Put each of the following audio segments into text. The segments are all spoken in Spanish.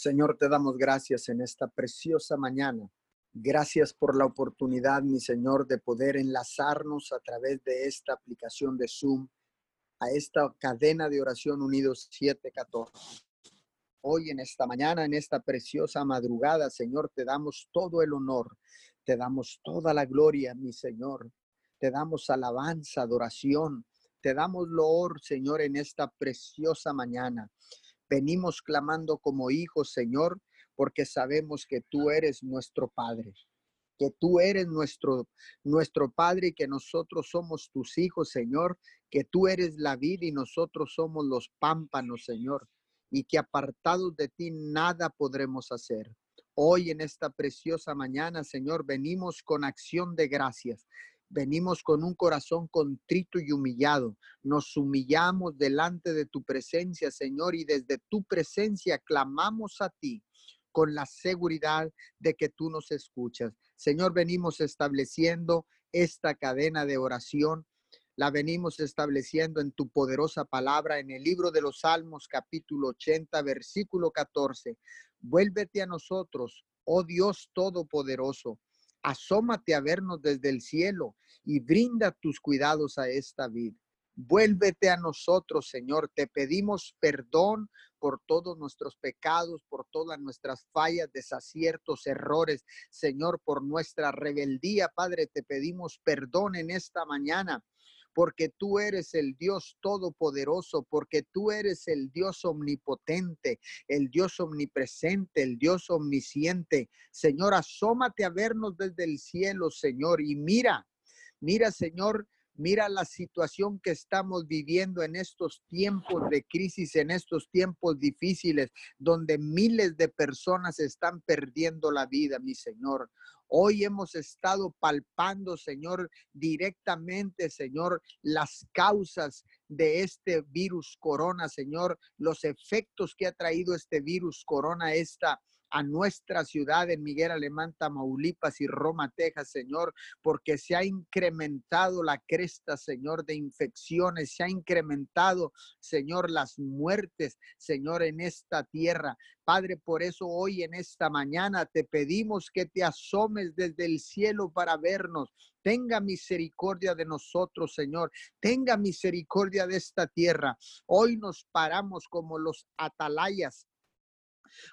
Señor, te damos gracias en esta preciosa mañana. Gracias por la oportunidad, mi Señor, de poder enlazarnos a través de esta aplicación de Zoom a esta cadena de oración unidos 714. Hoy en esta mañana, en esta preciosa madrugada, Señor, te damos todo el honor, te damos toda la gloria, mi Señor. Te damos alabanza, adoración, te damos loor, Señor, en esta preciosa mañana. Venimos clamando como hijos, Señor, porque sabemos que tú eres nuestro Padre, que tú eres nuestro, nuestro Padre y que nosotros somos tus hijos, Señor, que tú eres la vida y nosotros somos los pámpanos, Señor, y que apartados de ti nada podremos hacer. Hoy en esta preciosa mañana, Señor, venimos con acción de gracias. Venimos con un corazón contrito y humillado. Nos humillamos delante de tu presencia, Señor, y desde tu presencia clamamos a ti con la seguridad de que tú nos escuchas. Señor, venimos estableciendo esta cadena de oración. La venimos estableciendo en tu poderosa palabra en el libro de los Salmos capítulo 80, versículo 14. Vuélvete a nosotros, oh Dios Todopoderoso asómate a vernos desde el cielo y brinda tus cuidados a esta vida. Vuélvete a nosotros, Señor. Te pedimos perdón por todos nuestros pecados, por todas nuestras fallas, desaciertos, errores. Señor, por nuestra rebeldía, Padre, te pedimos perdón en esta mañana porque tú eres el Dios todopoderoso, porque tú eres el Dios omnipotente, el Dios omnipresente, el Dios omnisciente. Señor, asómate a vernos desde el cielo, Señor, y mira, mira, Señor, Mira la situación que estamos viviendo en estos tiempos de crisis, en estos tiempos difíciles, donde miles de personas están perdiendo la vida, mi Señor. Hoy hemos estado palpando, Señor, directamente, Señor, las causas de este virus corona, Señor, los efectos que ha traído este virus corona, esta a nuestra ciudad en Miguel Alemán, Tamaulipas y Roma, Texas, Señor, porque se ha incrementado la cresta, Señor, de infecciones, se ha incrementado, Señor, las muertes, Señor, en esta tierra. Padre, por eso hoy en esta mañana te pedimos que te asomes desde el cielo para vernos. Tenga misericordia de nosotros, Señor. Tenga misericordia de esta tierra. Hoy nos paramos como los atalayas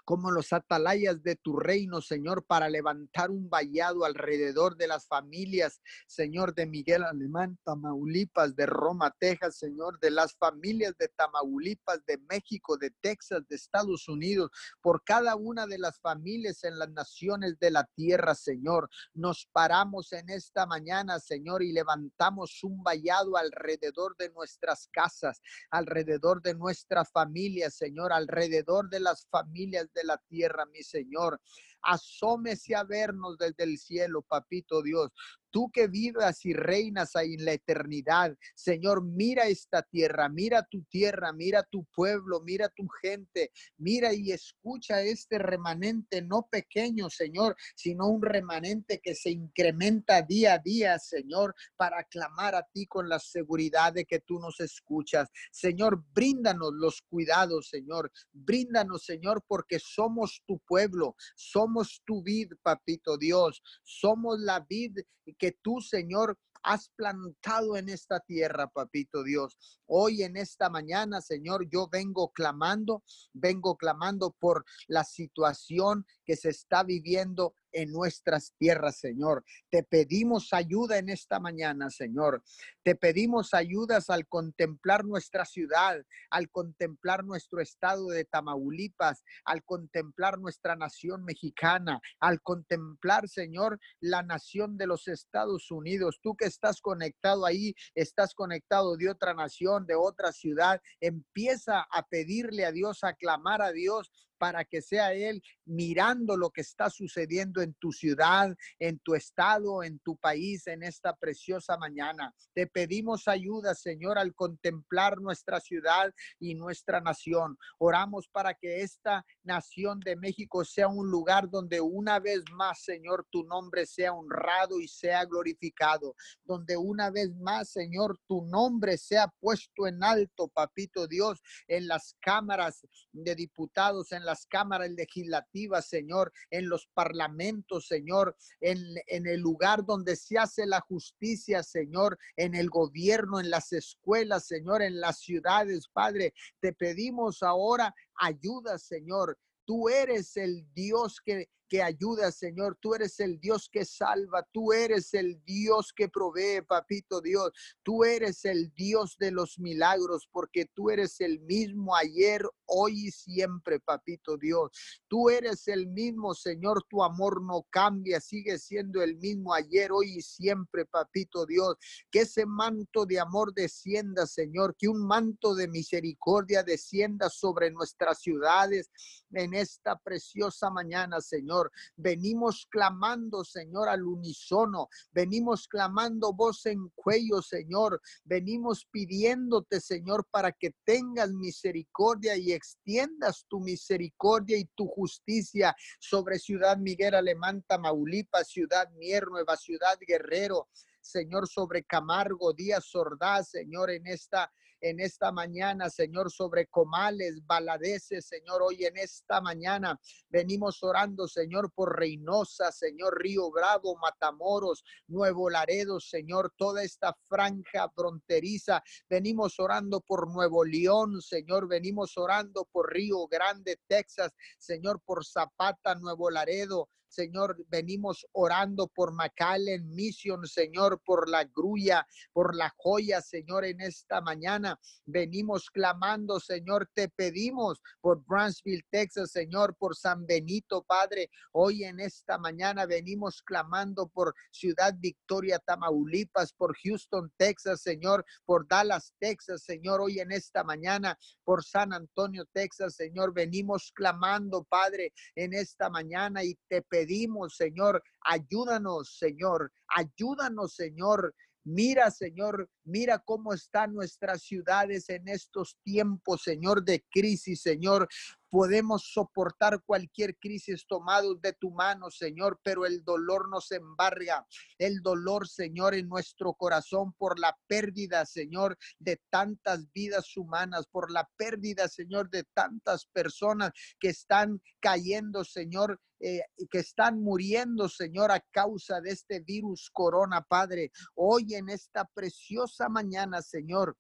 como los atalayas de tu reino, Señor, para levantar un vallado alrededor de las familias, Señor, de Miguel Alemán, Tamaulipas, de Roma, Texas, Señor, de las familias de Tamaulipas, de México, de Texas, de Estados Unidos, por cada una de las familias en las naciones de la tierra, Señor. Nos paramos en esta mañana, Señor, y levantamos un vallado alrededor de nuestras casas, alrededor de nuestras familias, Señor, alrededor de las familias de la tierra, mi Señor. Asómese a vernos desde el cielo, papito Dios. Tú que vivas y reinas ahí en la eternidad, Señor, mira esta tierra, mira tu tierra, mira tu pueblo, mira tu gente, mira y escucha este remanente no pequeño, Señor, sino un remanente que se incrementa día a día, Señor, para clamar a ti con la seguridad de que tú nos escuchas. Señor, bríndanos los cuidados, Señor, bríndanos, Señor, porque somos tu pueblo, somos tu vid, papito Dios, somos la vid que tú, Señor, has plantado en esta tierra, papito Dios. Hoy en esta mañana, Señor, yo vengo clamando, vengo clamando por la situación que se está viviendo en nuestras tierras, Señor. Te pedimos ayuda en esta mañana, Señor. Te pedimos ayudas al contemplar nuestra ciudad, al contemplar nuestro estado de Tamaulipas, al contemplar nuestra nación mexicana, al contemplar, Señor, la nación de los Estados Unidos. Tú que estás conectado ahí, estás conectado de otra nación, de otra ciudad, empieza a pedirle a Dios, a clamar a Dios para que sea Él mirando lo que está sucediendo en tu ciudad, en tu estado, en tu país, en esta preciosa mañana. Te pedimos ayuda, Señor, al contemplar nuestra ciudad y nuestra nación. Oramos para que esta nación de México sea un lugar donde una vez más, Señor, tu nombre sea honrado y sea glorificado, donde una vez más, Señor, tu nombre sea puesto en alto, papito Dios, en las cámaras de diputados, en las cámaras legislativas, Señor, en los parlamentos, Señor, en, en el lugar donde se hace la justicia, Señor, en el gobierno, en las escuelas, Señor, en las ciudades, Padre. Te pedimos ahora ayuda, Señor. Tú eres el Dios que que ayuda, Señor. Tú eres el Dios que salva. Tú eres el Dios que provee, papito Dios. Tú eres el Dios de los milagros, porque tú eres el mismo ayer, hoy y siempre, papito Dios. Tú eres el mismo, Señor. Tu amor no cambia, sigue siendo el mismo ayer, hoy y siempre, papito Dios. Que ese manto de amor descienda, Señor. Que un manto de misericordia descienda sobre nuestras ciudades en esta preciosa mañana, Señor. Venimos clamando, Señor, al unísono. Venimos clamando voz en cuello, Señor. Venimos pidiéndote, Señor, para que tengas misericordia y extiendas tu misericordia y tu justicia sobre Ciudad Miguel Alemán, Tamaulipas, Ciudad Mier, Nueva Ciudad Guerrero. Señor, sobre Camargo, Díaz Ordaz, Señor, en esta en esta mañana, Señor, sobre comales, baladeces, Señor, hoy en esta mañana venimos orando, Señor, por Reynosa, Señor, Río Bravo, Matamoros, Nuevo Laredo, Señor, toda esta franja fronteriza. Venimos orando por Nuevo León, Señor, venimos orando por Río Grande, Texas, Señor, por Zapata, Nuevo Laredo, Señor, venimos orando por McAllen Mission, Señor, por la grulla, por la joya, Señor, en esta mañana. Venimos clamando, Señor, te pedimos por Brownsville, Texas, Señor, por San Benito, Padre. Hoy en esta mañana venimos clamando por Ciudad Victoria, Tamaulipas, por Houston, Texas, Señor, por Dallas, Texas, Señor. Hoy en esta mañana por San Antonio, Texas, Señor. Venimos clamando, Padre, en esta mañana y te pedimos pedimos, Señor, ayúdanos, Señor, ayúdanos, Señor. Mira, Señor, mira cómo están nuestras ciudades en estos tiempos, Señor, de crisis, Señor. Podemos soportar cualquier crisis tomado de tu mano, Señor, pero el dolor nos embarga. El dolor, Señor, en nuestro corazón por la pérdida, Señor, de tantas vidas humanas, por la pérdida, Señor, de tantas personas que están cayendo, Señor, eh, que están muriendo, Señor, a causa de este virus corona, Padre. Hoy en esta preciosa mañana, Señor,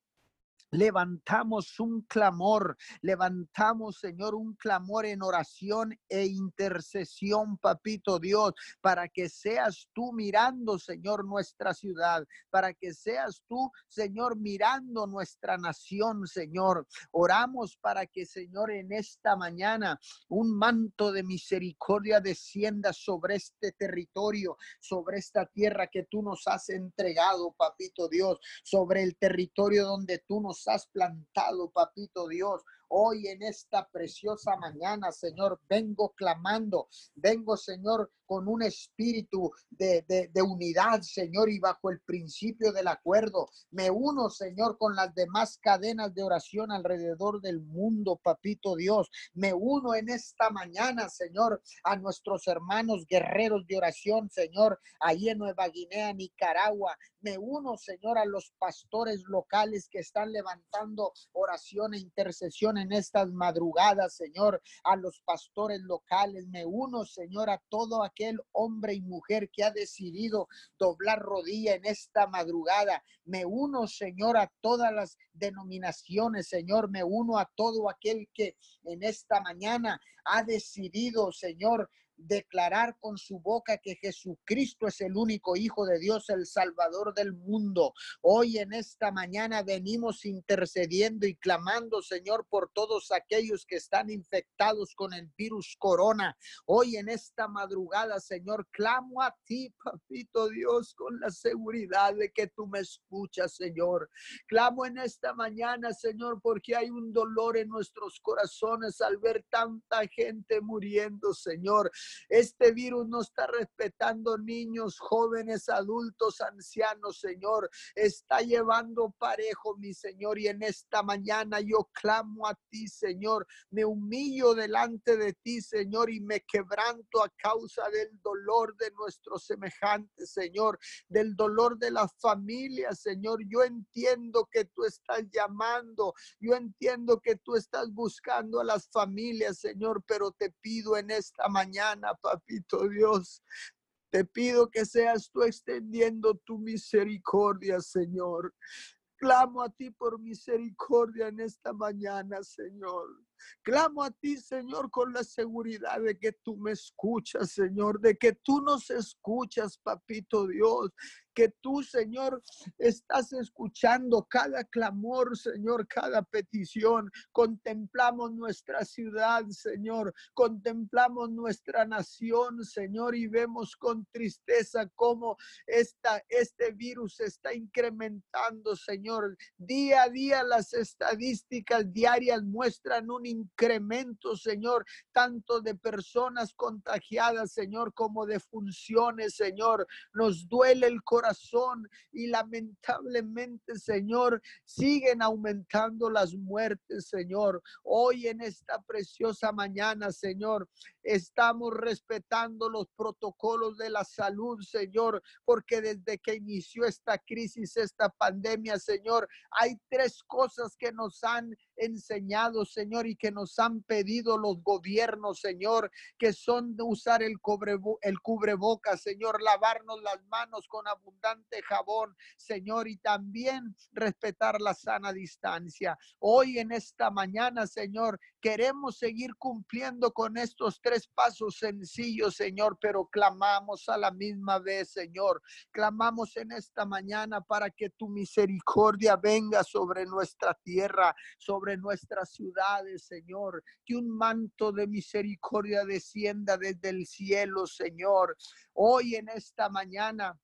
Levantamos un clamor, levantamos, Señor, un clamor en oración e intercesión, papito Dios, para que seas tú mirando, Señor, nuestra ciudad, para que seas tú, Señor, mirando nuestra nación, Señor. Oramos para que, Señor, en esta mañana un manto de misericordia descienda sobre este territorio, sobre esta tierra que tú nos has entregado, papito Dios, sobre el territorio donde tú nos has plantado, papito Dios. Hoy en esta preciosa mañana, Señor, vengo clamando, vengo, Señor, con un espíritu de, unidad, Señor, y bajo el principio del acuerdo. Me uno, Señor, con las demás cadenas de oración alrededor del mundo, papito Dios. Me uno en esta mañana, Señor, a nuestros hermanos guerreros de oración, Señor, ahí en Nueva Guinea, Nicaragua. Me uno, Señor, a los pastores locales que están levantando oración e intercesión en estas madrugadas, Señor, a los pastores locales. Me uno, Señor, a todo aquel hombre y mujer que ha decidido doblar rodilla en esta madrugada. Me uno, Señor, a todas las denominaciones, Señor. Me uno a todo aquel que en esta mañana ha decidido, Señor, declarar con su boca que Jesucristo es el único Hijo de Dios, el Salvador del mundo. Hoy en esta mañana venimos intercediendo y clamando, Señor, por todos aquellos que están infectados con el virus corona. Hoy en esta madrugada, Señor, clamo a ti, papito Dios, con la seguridad de que tú me escuchas, Señor. Clamo en esta mañana, Señor, porque hay un dolor en nuestros corazones al ver tanta gente muriendo, Señor. Este virus no está respetando niños, jóvenes, adultos, ancianos, Señor. Está llevando parejo, mi Señor. Y en esta mañana yo clamo a ti, Señor. Me humillo delante de ti, Señor, y me quebranto a causa del dolor de nuestros semejantes, Señor, del dolor de la familia, Señor. Yo entiendo que tú estás llamando, yo entiendo que tú estás buscando a las familias, Señor, pero te pido en esta mañana, papito Dios, te pido que seas tú extendiendo tu misericordia, Señor. Clamo a ti por misericordia en esta mañana, Señor. Clamo a ti, Señor, con la seguridad de que tú me escuchas, Señor, de que tú nos escuchas, papito Dios, que tú, Señor, estás escuchando cada clamor, Señor, cada petición. Contemplamos nuestra ciudad, Señor. Contemplamos nuestra nación, Señor, y vemos con tristeza cómo este virus está incrementando, Señor. Día a día las estadísticas diarias muestran un incremento, Señor, tanto de personas contagiadas, Señor, como de funciones, Señor. Nos duele el corazón y lamentablemente, Señor, siguen aumentando las muertes, Señor. Hoy en esta preciosa mañana, Señor, estamos respetando los protocolos de la salud, Señor, porque desde que inició esta crisis, esta pandemia, Señor, hay tres cosas que nos han enseñado, Señor, y que nos han pedido los gobiernos, Señor, que son de usar el, el cubreboca, Señor, lavarnos las manos con abundante jabón, Señor, y también respetar la sana distancia. Hoy en esta mañana, Señor, queremos seguir cumpliendo con estos tres pasos sencillos, Señor, pero clamamos a la misma vez, Señor. Clamamos en esta mañana para que tu misericordia venga sobre nuestra tierra, sobre nuestras ciudades, Señor. Que un manto de misericordia descienda desde el cielo, Señor. Hoy en esta mañana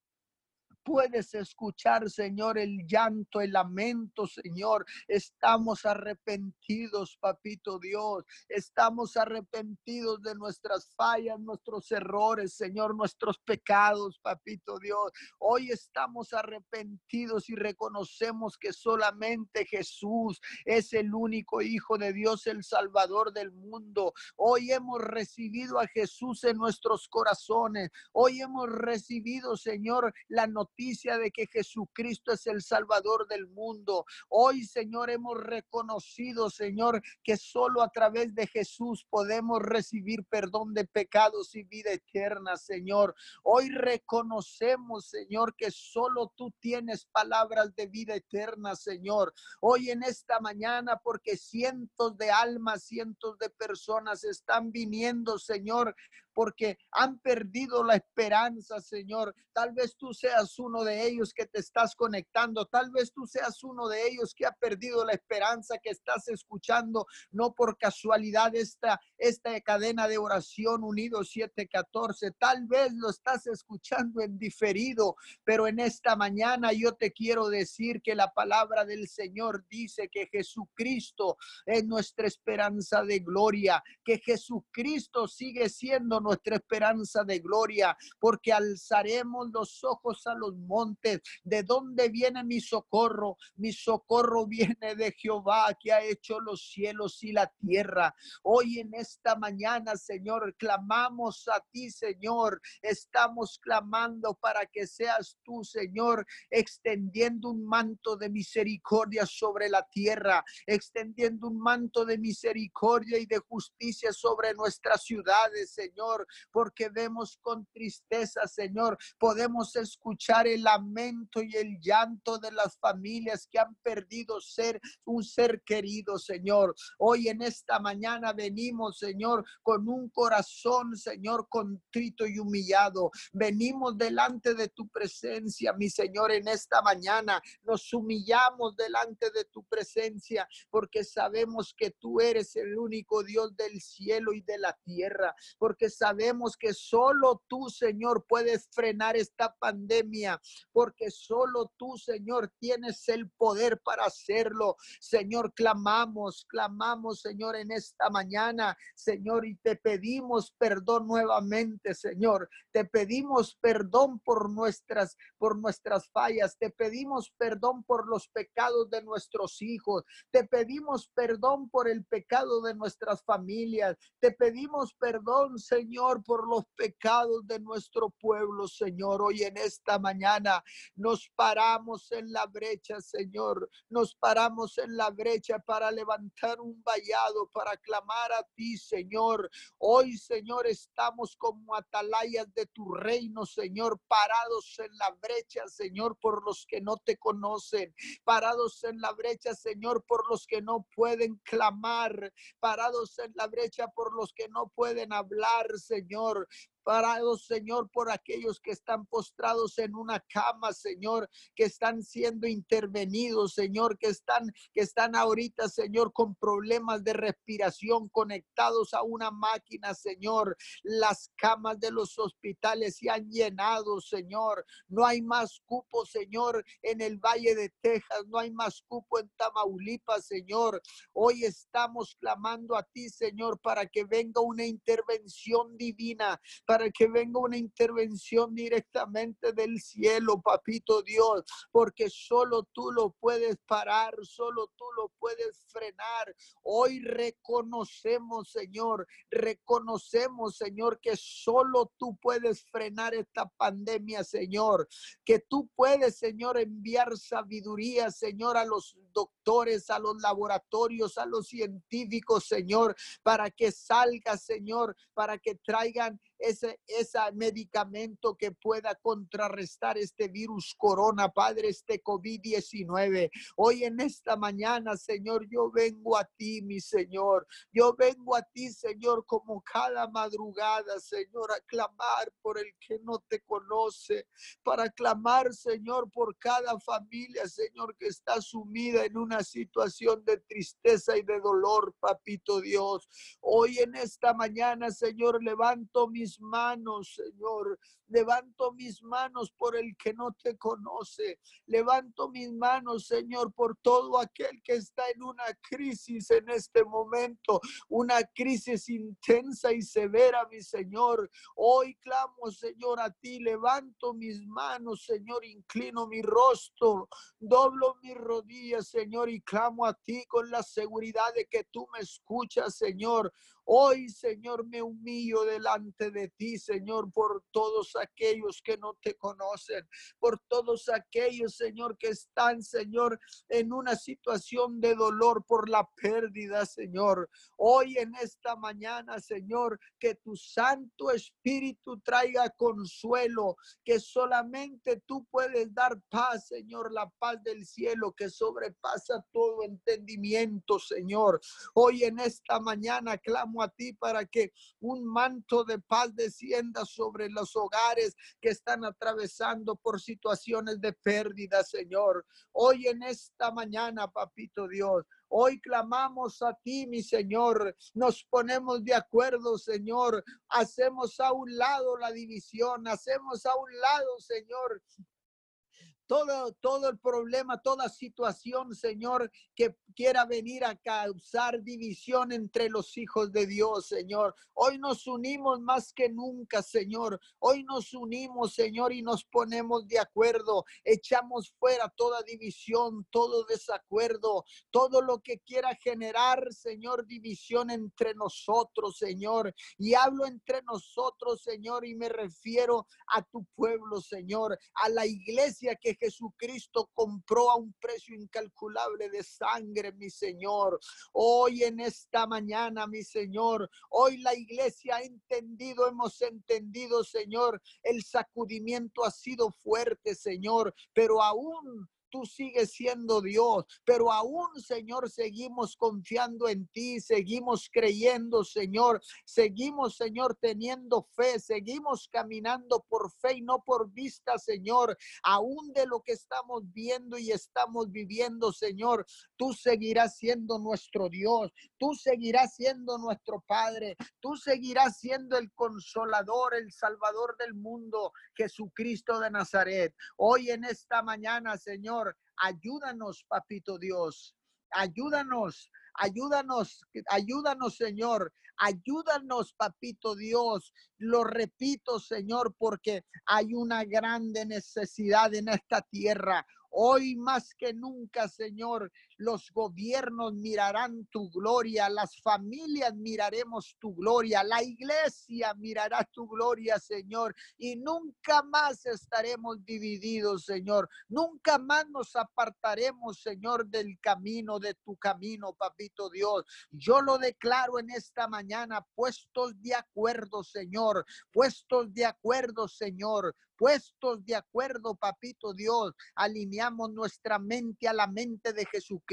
puedes escuchar, Señor, el llanto, el lamento, Señor. Estamos arrepentidos, papito Dios. Estamos arrepentidos de nuestras fallas, nuestros errores, Señor, nuestros pecados, papito Dios. Hoy estamos arrepentidos y reconocemos que solamente Jesús es el único Hijo de Dios, el Salvador del mundo. Hoy hemos recibido a Jesús en nuestros corazones. Hoy hemos recibido, Señor, la noticia de que Jesucristo es el Salvador del mundo. Hoy, Señor, hemos reconocido, Señor, que solo a través de Jesús podemos recibir perdón de pecados y vida eterna, Señor. Hoy reconocemos, Señor, que solo tú tienes palabras de vida eterna, Señor. Hoy en esta mañana, porque cientos de almas, cientos de personas están viniendo, Señor, porque han perdido la esperanza, Señor. Tal vez tú seas uno de ellos que te estás conectando, tal vez tú seas uno de ellos que ha perdido la esperanza que estás escuchando, no por casualidad esta, esta cadena de oración unido 714, tal vez lo estás escuchando en diferido, pero en esta mañana yo te quiero decir que la palabra del Señor dice que Jesucristo es nuestra esperanza de gloria, que Jesucristo sigue siendo nuestra esperanza de gloria, porque alzaremos los ojos a los montes. ¿De dónde viene mi socorro? Mi socorro viene de Jehová que ha hecho los cielos y la tierra. Hoy en esta mañana, Señor, clamamos a ti, Señor. Estamos clamando para que seas tú, Señor, extendiendo un manto de misericordia sobre la tierra, extendiendo un manto de misericordia y de justicia sobre nuestras ciudades, Señor porque vemos con tristeza, Señor, podemos escuchar el lamento y el llanto de las familias que han perdido ser un ser querido, Señor. Hoy en esta mañana venimos, Señor, con un corazón, Señor, contrito y humillado. Venimos delante de tu presencia, mi Señor, en esta mañana. Nos humillamos delante de tu presencia porque sabemos que tú eres el único Dios del cielo y de la tierra, porque sabemos que solo tú, Señor, puedes frenar esta pandemia, porque solo tú, Señor, tienes el poder para hacerlo. Señor, clamamos, clamamos, Señor, en esta mañana, Señor, y te pedimos perdón nuevamente, Señor. Te pedimos perdón por nuestras por nuestras fallas. Te pedimos perdón por los pecados de nuestros hijos. Te pedimos perdón por el pecado de nuestras familias. Te pedimos perdón, Señor, por los pecados de nuestro pueblo, Señor. Hoy en esta mañana. Nos paramos en la brecha, Señor. Nos paramos en la brecha para levantar un vallado, para clamar a ti, Señor. Hoy, Señor, estamos como atalayas de tu reino, Señor, parados en la brecha, Señor, por los que no te conocen, parados en la brecha, Señor, por los que no pueden clamar, parados en la brecha por los que no pueden hablar, Señor, parados, Señor, por aquellos que están postrados en una cama, Señor, que están siendo intervenidos, Señor, que están, que están ahorita, Señor, con problemas de respiración conectados a una máquina, Señor. Las camas de los hospitales se han llenado, Señor. No hay más cupo, Señor, en el Valle de Texas, no hay más cupo en Tamaulipas, Señor. Hoy estamos clamando a ti, Señor, para que venga una intervención divina para que venga una intervención directamente del cielo, papito Dios, porque solo tú lo puedes parar, solo tú lo puedes frenar. Hoy reconocemos, Señor, reconocemos, Señor, que solo tú puedes frenar esta pandemia, Señor, que tú puedes, Señor, enviar sabiduría, Señor, a los doctores, a los laboratorios, a los científicos, Señor, para que salga, Señor, para que traigan ese, ese medicamento que pueda contrarrestar este virus corona, Padre, este COVID-19. Hoy en esta mañana, Señor, yo vengo a ti, mi Señor. Yo vengo a ti, Señor, como cada madrugada, Señor, a clamar por el que no te conoce, para clamar, Señor, por cada familia, Señor, que está sumida en una situación de tristeza y de dolor, papito Dios. Hoy en esta mañana, Señor, levanto mis manos, Señor. Levanto mis manos por el que no te conoce. Levanto mis manos, Señor, por todo aquel que está en una crisis en este momento. Una crisis intensa y severa, mi Señor. Hoy clamo, Señor, a ti. Levanto mis manos, Señor. Inclino mi rostro. Doblo mis rodillas, Señor, y clamo a ti con la seguridad de que tú me escuchas, Señor. Hoy, Señor, me humillo delante de ti, Señor, por todos aquellos que no te conocen, por todos aquellos, Señor, que están, Señor, en una situación de dolor por la pérdida, Señor. Hoy en esta mañana, Señor, que tu Santo Espíritu traiga consuelo, que solamente tú puedes dar paz, Señor, la paz del cielo que sobrepasa todo entendimiento, Señor. Hoy en esta mañana clamo a ti para que un manto de paz descienda sobre los hogares que están atravesando por situaciones de pérdida, Señor. Hoy en esta mañana, papito Dios, Hoy clamamos a ti, mi Señor. Nos ponemos de acuerdo, Señor. Hacemos a un lado la división. Hacemos a un lado, Señor, todo, todo el problema, toda situación, Señor, que quiera venir a causar división entre los hijos de Dios, Señor. Hoy nos unimos más que nunca, Señor. Hoy nos unimos, Señor, y nos ponemos de acuerdo. Echamos fuera toda división, todo desacuerdo, todo lo que quiera generar, Señor, división entre nosotros, Señor. Y hablo entre nosotros, Señor, y me refiero a tu pueblo, Señor, a la iglesia que Jesucristo compró a un precio incalculable de sangre, mi Señor. Hoy en esta mañana, mi Señor, hoy la iglesia ha entendido, hemos entendido, Señor, el sacudimiento ha sido fuerte, Señor, pero aún tú sigues siendo Dios, pero aún, Señor, seguimos confiando en ti, seguimos creyendo, Señor, seguimos, Señor, teniendo fe, seguimos caminando por fe y no por vista, Señor, aún de lo que estamos viendo y estamos viviendo, Señor, tú seguirás siendo nuestro Dios, tú seguirás siendo nuestro Padre, tú seguirás siendo el consolador, el salvador del mundo, Jesucristo de Nazaret. Hoy en esta mañana, Señor, ayúdanos, papito Dios, ayúdanos, ayúdanos, ayúdanos, Señor, ayúdanos, papito Dios. Lo repito, Señor, porque hay una grande necesidad en esta tierra. Hoy más que nunca, Señor, los gobiernos mirarán tu gloria, las familias miraremos tu gloria, la iglesia mirará tu gloria, Señor, y nunca más estaremos divididos, Señor. Nunca más nos apartaremos, Señor, del camino, de tu camino, papito Dios. Yo lo declaro en esta mañana, puestos de acuerdo, Señor, puestos de acuerdo, Señor, puestos de acuerdo, papito Dios. Alineamos nuestra mente a la mente de Jesucristo.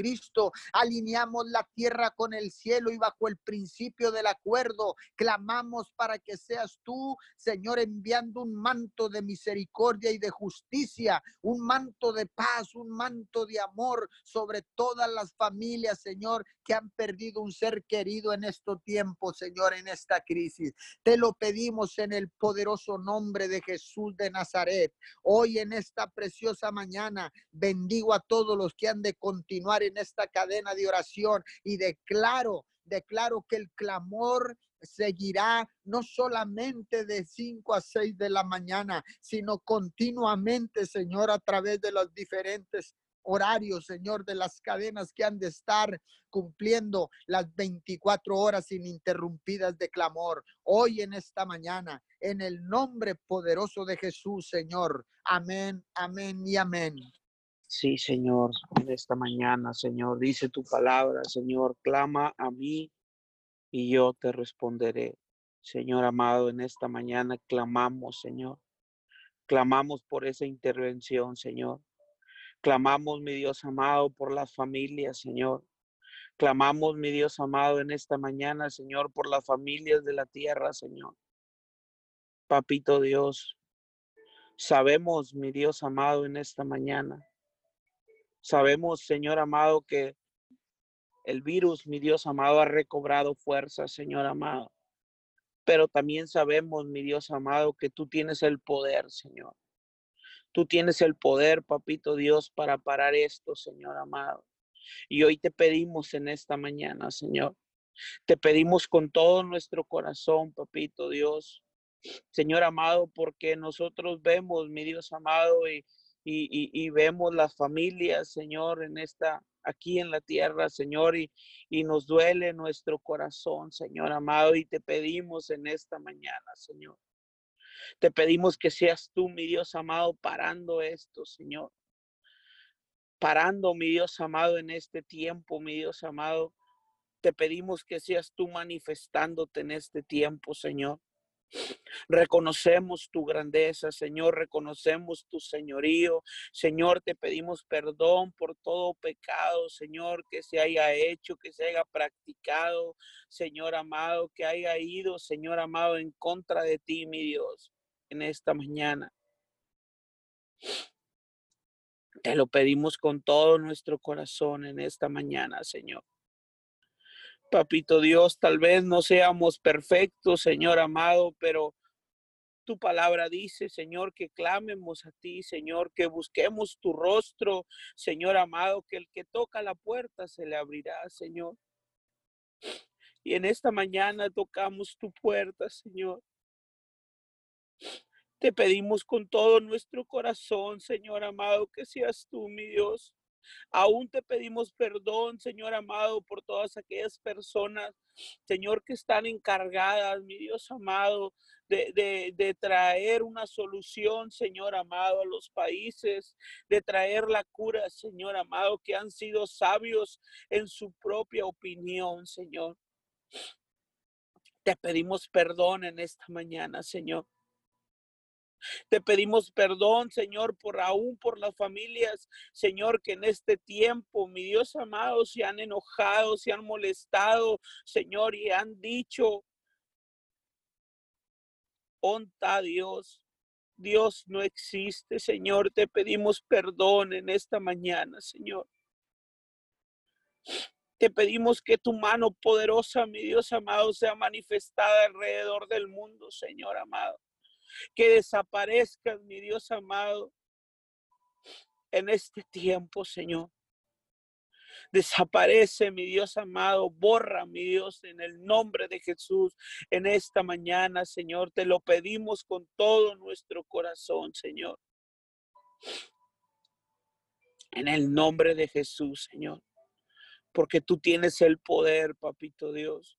Alineamos la tierra con el cielo y bajo el principio del acuerdo. Clamamos para que seas tú, Señor, enviando un manto de misericordia y de justicia, un manto de paz, un manto de amor sobre todas las familias, Señor, que han perdido un ser querido en estos tiempos, Señor, en esta crisis. Te lo pedimos en el poderoso nombre de Jesús de Nazaret. Hoy en esta preciosa mañana bendigo a todos los que han de continuar en esta cadena de oración y declaro, declaro que el clamor seguirá no solamente de 5 a 6 de la mañana, sino continuamente, Señor, a través de los diferentes horarios, Señor, de las cadenas que han de estar cumpliendo las 24 horas ininterrumpidas de clamor. Hoy en esta mañana, en el nombre poderoso de Jesús, Señor. Amén, amén y amén. Sí, Señor, en esta mañana, Señor, dice tu palabra, Señor, clama a mí y yo te responderé. Señor amado, en esta mañana clamamos, Señor. Clamamos por esa intervención, Señor. Clamamos, mi Dios amado, por las familias, Señor. Clamamos, mi Dios amado, en esta mañana, Señor, por las familias de la tierra, Señor. Papito Dios, sabemos, mi Dios amado, en esta mañana. Sabemos, Señor amado, que el virus, mi Dios amado, ha recobrado fuerza, Señor amado. Pero también sabemos, mi Dios amado, que tú tienes el poder, Señor. Tú tienes el poder, papito Dios, para parar esto, Señor amado. Y hoy te pedimos en esta mañana, Señor. Te pedimos con todo nuestro corazón, papito Dios. Señor amado, porque nosotros vemos, mi Dios amado, y, y, vemos las familias, Señor, en esta, aquí en la tierra, Señor, y nos duele nuestro corazón, Señor amado, y te pedimos en esta mañana, Señor, te pedimos que seas tú, mi Dios amado, parando esto, Señor. Parando, mi Dios amado, en este tiempo, mi Dios amado. Te pedimos que seas tú manifestándote en este tiempo, Señor. Reconocemos tu grandeza, Señor, reconocemos tu señorío. Señor, te pedimos perdón por todo pecado, Señor, que se haya hecho, que se haya practicado, Señor amado, que haya ido, Señor amado, en contra de ti, mi Dios en esta mañana. Te lo pedimos con todo nuestro corazón en esta mañana, Señor. Papito Dios, tal vez no seamos perfectos, Señor amado, pero tu palabra dice, Señor, que clamemos a ti, Señor, que busquemos tu rostro, Señor amado, que el que toca la puerta se le abrirá, Señor. Y en esta mañana tocamos tu puerta, Señor. Te pedimos con todo nuestro corazón, Señor amado, que seas tú, mi Dios. Aún te pedimos perdón, Señor amado, por todas aquellas personas, Señor, que están encargadas, mi Dios amado, de, de, traer una solución, Señor amado, a los países, de traer la cura, Señor amado, que han sido sabios en su propia opinión, Señor. Te pedimos perdón en esta mañana, Señor. Te pedimos perdón, Señor, por aún por las familias, Señor, que en este tiempo, mi Dios amado, se han enojado, se han molestado, Señor, y han dicho, onta Dios. Dios no existe, Señor. Te pedimos perdón en esta mañana, Señor. Te pedimos que tu mano poderosa, mi Dios amado, sea manifestada alrededor del mundo, Señor amado que desaparezcan, mi Dios amado, en este tiempo, Señor. Desaparece, mi Dios amado, borra, mi Dios, en el nombre de Jesús, en esta mañana, Señor. Te lo pedimos con todo nuestro corazón, Señor. En el nombre de Jesús, Señor. Porque tú tienes el poder, papito Dios.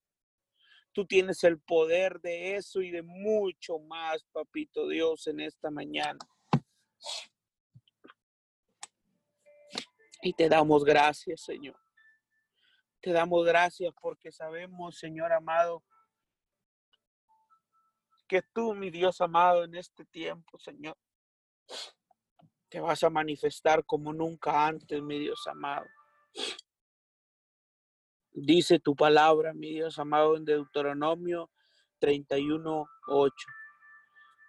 Tú tienes el poder de eso y de mucho más, papito Dios, en esta mañana. Y te damos gracias, Señor. Te damos gracias porque sabemos, Señor amado, que tú, mi Dios amado, en este tiempo, Señor, te vas a manifestar como nunca antes, mi Dios amado. Dice tu palabra, mi Dios amado, en Deuteronomio 31, 8.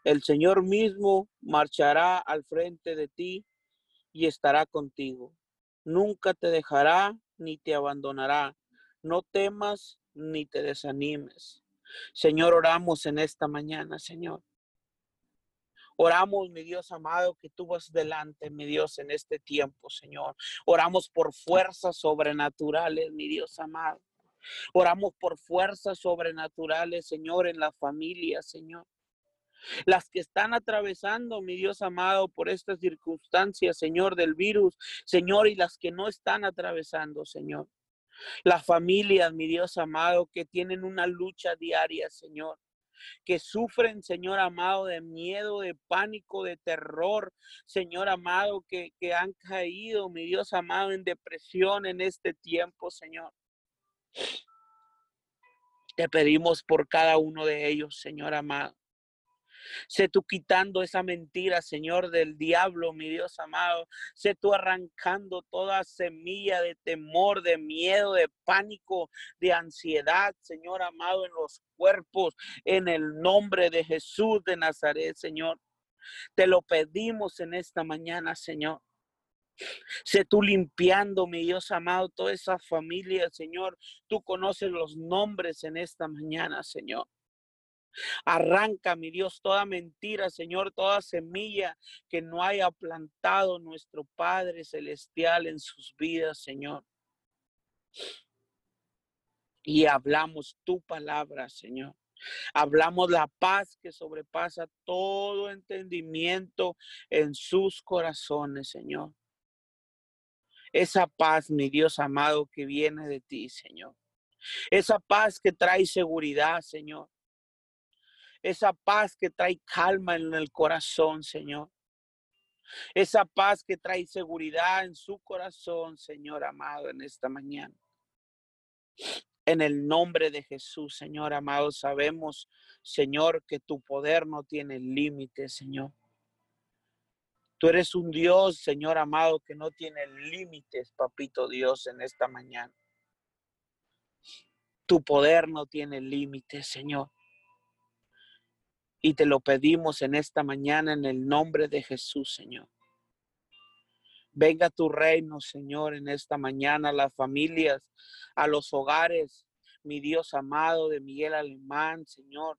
El Señor mismo marchará al frente de ti y estará contigo. Nunca te dejará ni te abandonará. No temas ni te desanimes. Señor, oramos en esta mañana, Señor. Oramos, mi Dios amado, que tú vas delante, mi Dios, en este tiempo, Señor. Oramos por fuerzas sobrenaturales, mi Dios amado. Oramos por fuerzas sobrenaturales, Señor, en la familia, Señor. Las que están atravesando, mi Dios amado, por estas circunstancias, Señor, del virus, Señor, y las que no están atravesando, Señor. Las familias, mi Dios amado, que tienen una lucha diaria, Señor que sufren, Señor amado, de miedo, de pánico, de terror, Señor amado, que, que han caído, mi Dios amado, en depresión en este tiempo, Señor. Te pedimos por cada uno de ellos, Señor amado. Sé tú quitando esa mentira, Señor, del diablo, mi Dios amado. Sé tú arrancando toda semilla de temor, de miedo, de pánico, de ansiedad, Señor amado, en los cuerpos, en el nombre de Jesús de Nazaret, Señor. Te lo pedimos en esta mañana, Señor. Sé tú limpiando, mi Dios amado, toda esa familia, Señor. Tú conoces los nombres en esta mañana, Señor. Arranca, mi Dios, toda mentira, Señor, toda semilla que no haya plantado nuestro Padre Celestial en sus vidas, Señor. Y hablamos tu palabra, Señor. Hablamos la paz que sobrepasa todo entendimiento en sus corazones, Señor. Esa paz, mi Dios amado, que viene de ti, Señor. Esa paz que trae seguridad, Señor esa paz que trae calma en el corazón, Señor. Esa paz que trae seguridad en su corazón, Señor amado, en esta mañana. En el nombre de Jesús, Señor amado, sabemos, Señor, que tu poder no tiene límites, Señor. Tú eres un Dios, Señor amado, que no tiene límites, papito Dios, en esta mañana. Tu poder no tiene límites, Señor. Y te lo pedimos en esta mañana en el nombre de Jesús, Señor. Venga tu reino, Señor, en esta mañana a las familias, a los hogares, mi Dios amado de Miguel Alemán, Señor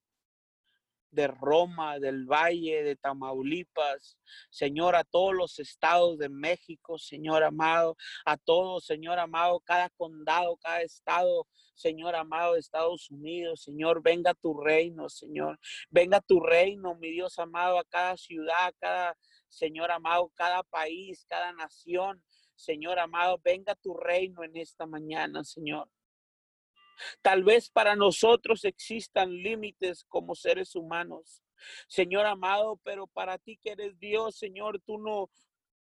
de Roma, del Valle, de Tamaulipas, Señor, a todos los estados de México, Señor amado, a todos, Señor amado, cada condado, cada estado, Señor amado de Estados Unidos, Señor, venga tu reino, Señor, venga tu reino, mi Dios amado, a cada ciudad, cada, Señor amado, cada país, cada nación, Señor amado, venga tu reino en esta mañana, Señor. Tal vez para nosotros existan límites como seres humanos. Señor amado, pero para ti que eres Dios, Señor, tú no,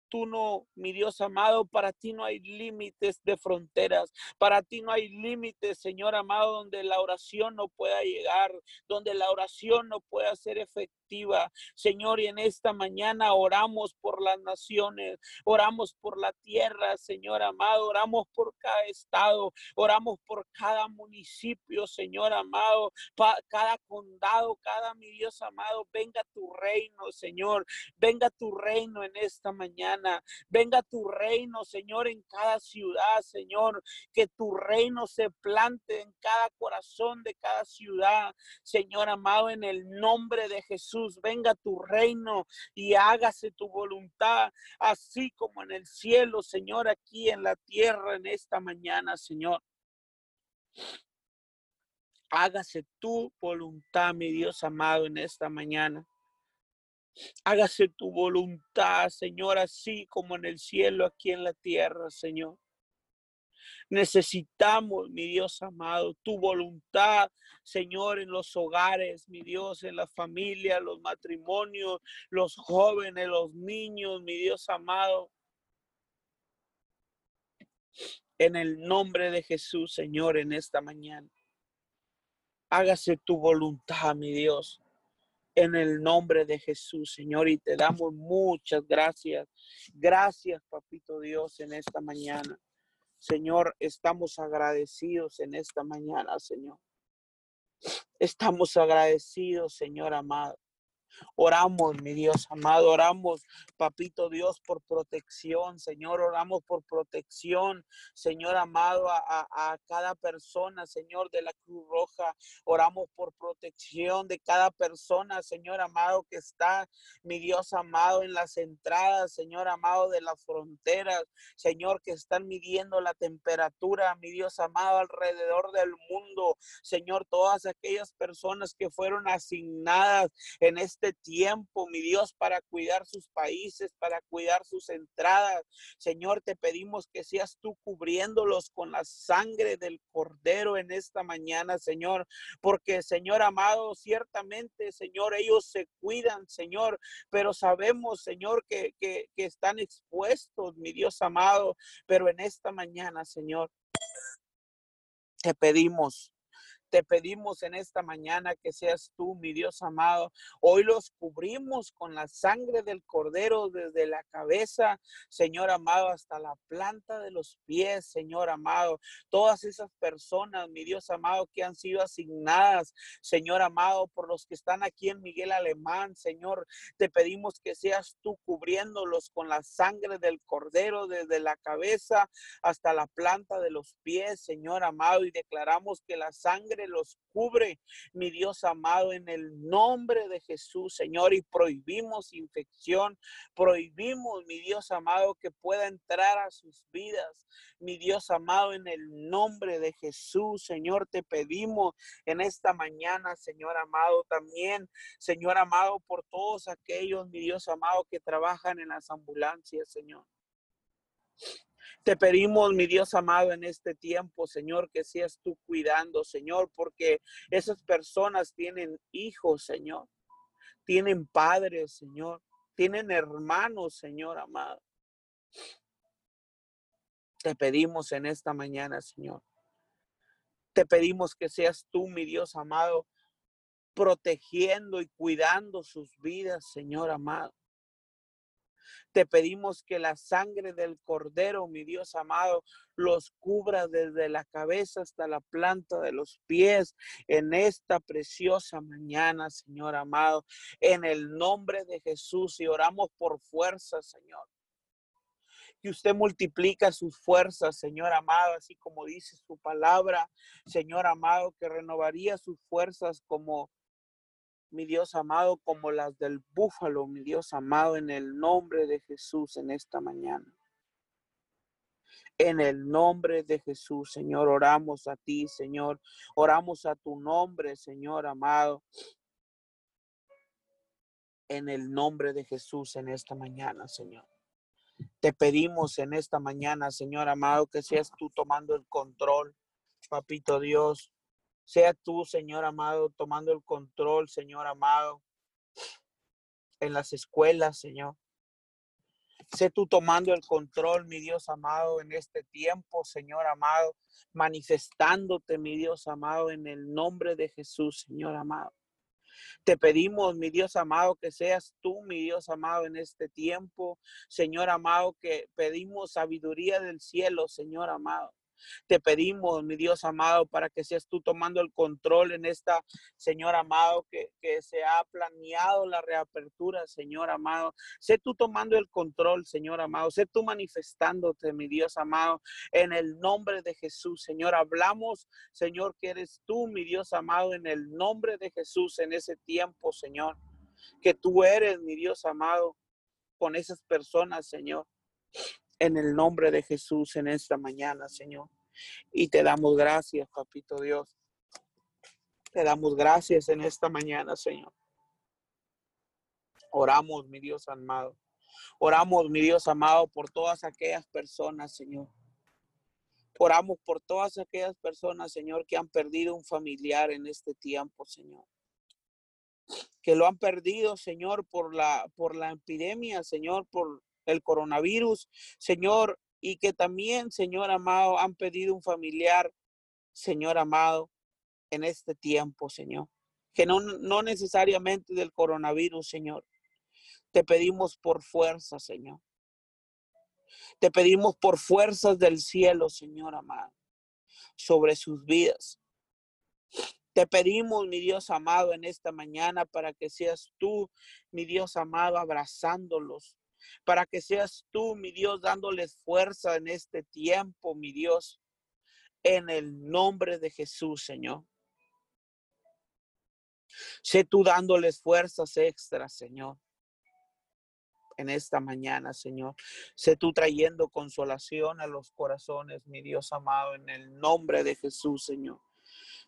tú no, mi Dios amado, para ti no hay límites de fronteras, para ti no hay límites, Señor amado, donde la oración no pueda llegar, donde la oración no pueda ser efectiva. Señor, y en esta mañana oramos por las naciones, oramos por la tierra, Señor amado, oramos por cada estado, oramos por cada municipio, Señor amado, cada condado, cada mi Dios amado, venga tu reino, Señor, venga tu reino en esta mañana. Venga tu reino, Señor, en cada ciudad, Señor. Que tu reino se plante en cada corazón de cada ciudad, Señor amado, en el nombre de Jesús. Venga tu reino y hágase tu voluntad, así como en el cielo, Señor, aquí en la tierra en esta mañana, Señor. Hágase tu voluntad, mi Dios amado, en esta mañana. Hágase tu voluntad, Señor, así como en el cielo, aquí en la tierra, Señor. Necesitamos, mi Dios amado, tu voluntad, Señor, en los hogares, mi Dios, en la familia, los matrimonios, los jóvenes, los niños, mi Dios amado. En el nombre de Jesús, Señor, en esta mañana. Hágase tu voluntad, mi Dios en el nombre de Jesús, Señor, y te damos muchas gracias. Gracias, Papito Dios, en esta mañana. Señor, estamos agradecidos en esta mañana, Señor. Estamos agradecidos, Señor amado. Oramos, mi Dios amado, oramos, papito Dios, por protección, Señor, oramos por protección, Señor amado, a, a, cada persona, Señor, de la Cruz Roja, oramos por protección de cada persona, Señor amado, que está, mi Dios amado, en las entradas, Señor amado, de las fronteras, Señor, que están midiendo la temperatura, mi Dios amado, alrededor del mundo, Señor, todas aquellas personas que fueron asignadas en este tiempo, mi Dios, para cuidar sus países, para cuidar sus entradas. Señor, te pedimos que seas tú cubriéndolos con la sangre del cordero en esta mañana, Señor, porque, Señor amado, ciertamente, Señor, ellos se cuidan, Señor, pero sabemos, Señor, que, que están expuestos, mi Dios amado, pero en esta mañana, Señor, te pedimos te pedimos en esta mañana que seas tú, mi Dios amado. Hoy los cubrimos con la sangre del cordero desde la cabeza, Señor amado, hasta la planta de los pies, Señor amado. Todas esas personas, mi Dios amado, que han sido asignadas, Señor amado, por los que están aquí en Miguel Alemán, Señor, te pedimos que seas tú cubriéndolos con la sangre del cordero desde la cabeza hasta la planta de los pies, Señor amado, y declaramos que la sangre los cubre, mi Dios amado, en el nombre de Jesús, Señor, y prohibimos infección, prohibimos, mi Dios amado, que pueda entrar a sus vidas, mi Dios amado, en el nombre de Jesús, Señor, te pedimos en esta mañana, Señor amado, también, Señor amado, por todos aquellos, mi Dios amado, que trabajan en las ambulancias, Señor. Te pedimos, mi Dios amado, en este tiempo, Señor, que seas tú cuidando, Señor, porque esas personas tienen hijos, Señor, tienen padres, Señor, tienen hermanos, Señor amado. Te pedimos en esta mañana, Señor. Te pedimos que seas tú, mi Dios amado, protegiendo y cuidando sus vidas, Señor amado. Te pedimos que la sangre del cordero, mi Dios amado, los cubra desde la cabeza hasta la planta de los pies en esta preciosa mañana, Señor amado, en el nombre de Jesús y oramos por fuerza, Señor. Que usted multiplica sus fuerzas, Señor amado, así como dice su palabra, Señor amado, que renovaría sus fuerzas como mi Dios amado, como las del búfalo, mi Dios amado, en el nombre de Jesús en esta mañana. En el nombre de Jesús, Señor, oramos a ti, Señor. Oramos a tu nombre, Señor amado. En el nombre de Jesús en esta mañana, Señor. Te pedimos en esta mañana, Señor amado, que seas tú tomando el control, Papito Dios, sea tú, Señor amado, tomando el control, Señor amado, en las escuelas, Señor. Sé tú tomando el control, mi Dios amado, en este tiempo, Señor amado, manifestándote, mi Dios amado, en el nombre de Jesús, Señor amado. Te pedimos, mi Dios amado, que seas tú, mi Dios amado, en este tiempo, Señor amado, que pedimos sabiduría del cielo, Señor amado. Te pedimos, mi Dios amado, para que seas tú tomando el control en esta, Señor amado, que, que se ha planeado la reapertura, Señor amado. Sé tú tomando el control, Señor amado. Sé tú manifestándote, mi Dios amado, en el nombre de Jesús, Señor. Hablamos, Señor, que eres tú, mi Dios amado, en el nombre de Jesús en ese tiempo, Señor. Que tú eres, mi Dios amado, con esas personas, Señor en el nombre de Jesús en esta mañana, Señor. Y te damos gracias, papito Dios. Te damos gracias en esta mañana, Señor. Oramos, mi Dios amado. Oramos, mi Dios amado, por todas aquellas personas, Señor. Oramos por todas aquellas personas, Señor, que han perdido un familiar en este tiempo, Señor. Que lo han perdido, Señor, por la, por la epidemia, Señor, por el coronavirus, Señor, y que también, Señor amado, han pedido un familiar, Señor amado, en este tiempo, Señor. Que no, no necesariamente del coronavirus, Señor. Te pedimos por fuerza, Señor. Te pedimos por fuerzas del cielo, Señor amado, sobre sus vidas. Te pedimos, mi Dios amado, en esta mañana para que seas tú, mi Dios amado, abrazándolos, para que seas tú, mi Dios, dándoles fuerza en este tiempo, mi Dios, en el nombre de Jesús, Señor. Sé tú dándoles fuerzas extras, Señor. En esta mañana, Señor. Sé tú trayendo consolación a los corazones, mi Dios amado, en el nombre de Jesús, Señor.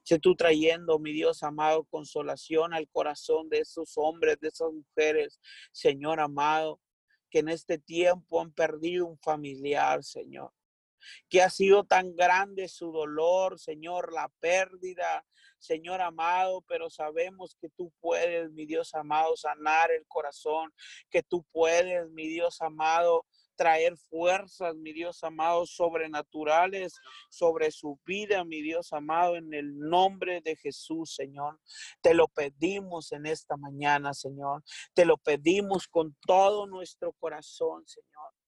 Sé tú trayendo, mi Dios amado, consolación al corazón de esos hombres, de esas mujeres, Señor amado, que en este tiempo han perdido un familiar, Señor. Que ha sido tan grande su dolor, Señor, la pérdida, Señor amado, pero sabemos que tú puedes, mi Dios amado, sanar el corazón, que tú puedes, mi Dios amado, traer fuerzas, mi Dios amado, sobrenaturales sobre su vida, mi Dios amado, en el nombre de Jesús, Señor. Te lo pedimos en esta mañana, Señor. Te lo pedimos con todo nuestro corazón, Señor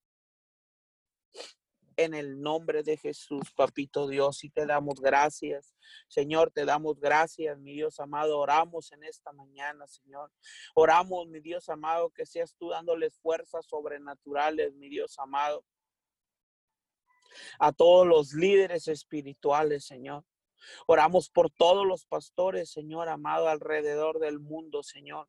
en el nombre de Jesús, papito Dios, y te damos gracias. Señor, te damos gracias, mi Dios amado. Oramos en esta mañana, Señor. Oramos, mi Dios amado, que seas tú dándoles fuerzas sobrenaturales, mi Dios amado. A todos los líderes espirituales, Señor. Oramos por todos los pastores, Señor amado, alrededor del mundo, Señor.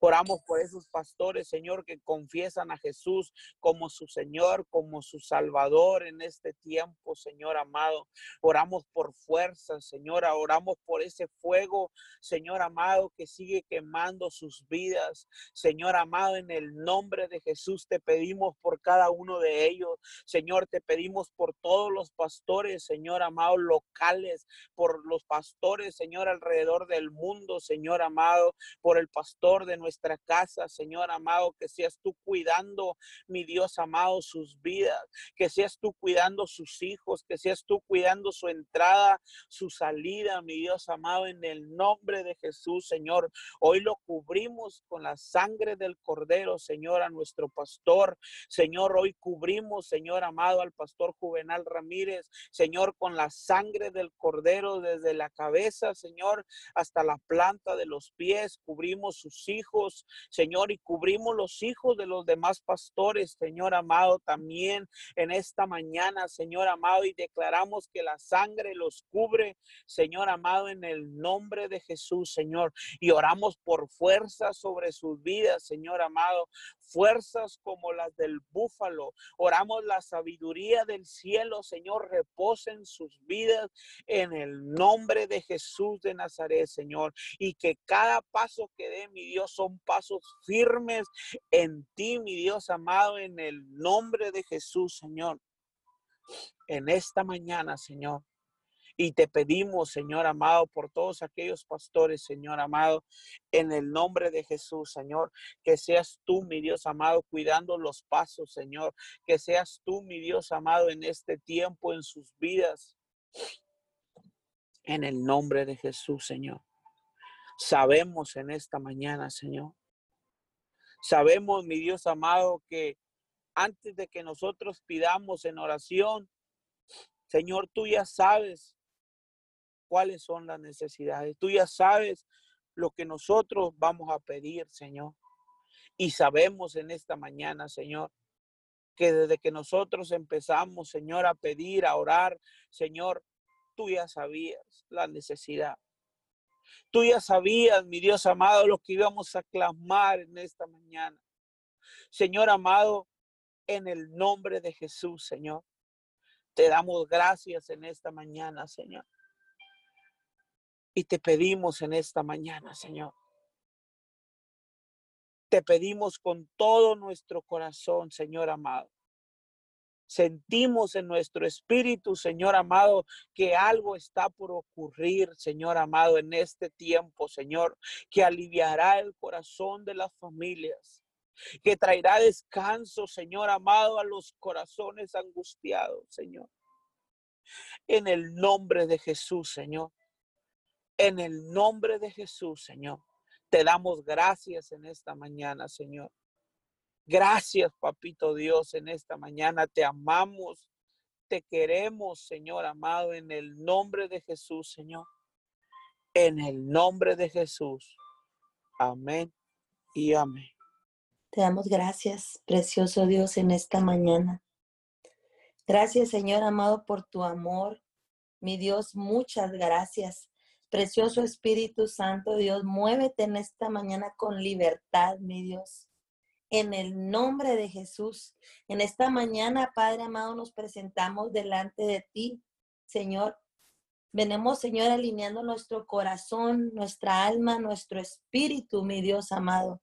Oramos por esos pastores, Señor, que confiesan a Jesús como su Señor, como su Salvador en este tiempo, Señor amado. Oramos por fuerza, Señor. Oramos por ese fuego, Señor amado, que sigue quemando sus vidas. Señor amado, en el nombre de Jesús te pedimos por cada uno de ellos. Señor, te pedimos por todos los pastores, Señor amado, locales, por los pastores, Señor, alrededor del mundo, Señor amado, por el pastor de nuestra casa, Señor amado, que seas tú cuidando, mi Dios amado, sus vidas, que seas tú cuidando sus hijos, que seas tú cuidando su entrada, su salida, mi Dios amado, en el nombre de Jesús, Señor. Hoy lo cubrimos con la sangre del Cordero, Señor, a nuestro pastor. Señor, hoy cubrimos, Señor amado, al pastor Juvenal Ramírez, Señor, con la sangre del Cordero desde la cabeza, Señor, hasta la planta de los pies. Cubrimos sus hijos, Señor, y cubrimos los hijos de los demás pastores, Señor amado, también en esta mañana, Señor amado, y declaramos que la sangre los cubre, Señor amado, en el nombre de Jesús, Señor, y oramos por fuerza sobre sus vidas, Señor amado, fuerzas como las del búfalo. Oramos la sabiduría del cielo, Señor, reposa en sus vidas en el nombre de Jesús de Nazaret, Señor, y que cada paso que dé mi Dios, son pasos firmes en ti, mi Dios amado, en el nombre de Jesús, Señor. En esta mañana, Señor. Y te pedimos, Señor amado, por todos aquellos pastores, Señor amado, en el nombre de Jesús, Señor, que seas tú, mi Dios amado, cuidando los pasos, Señor, que seas tú, mi Dios amado, en este tiempo, en sus vidas, en el nombre de Jesús, Señor. Sabemos en esta mañana, Señor. Sabemos, mi Dios amado, que antes de que nosotros pidamos en oración, Señor, tú ya sabes cuáles son las necesidades. Tú ya sabes lo que nosotros vamos a pedir, Señor. Y sabemos en esta mañana, Señor, que desde que nosotros empezamos, Señor, a pedir, a orar, Señor, tú ya sabías la necesidad. Tú ya sabías, mi Dios amado, lo que íbamos a clamar en esta mañana. Señor amado, en el nombre de Jesús, Señor, te damos gracias en esta mañana, Señor. Y te pedimos en esta mañana, Señor, Te pedimos con todo nuestro corazón, Señor amado. Sentimos en nuestro espíritu, Señor amado, que algo está por ocurrir, Señor amado, en este tiempo, Señor, que aliviará el corazón de las familias, que traerá descanso, Señor amado, a los corazones angustiados, Señor. En el nombre de Jesús, Señor. En el nombre de Jesús, Señor. Te damos gracias en esta mañana, Señor. Gracias, papito Dios, en esta mañana. Te amamos, te queremos, Señor amado, en el nombre de Jesús, Señor. En el nombre de Jesús. Amén y amén. Te damos gracias, precioso Dios, en esta mañana. Gracias, Señor amado, por tu amor. Mi Dios, muchas gracias. Precioso Espíritu Santo, Dios, muévete en esta mañana con libertad, mi Dios en el nombre de Jesús. En esta mañana, Padre amado, nos presentamos delante de ti, Señor. Venemos, Señor, alineando nuestro corazón, nuestra alma, nuestro espíritu, mi Dios amado.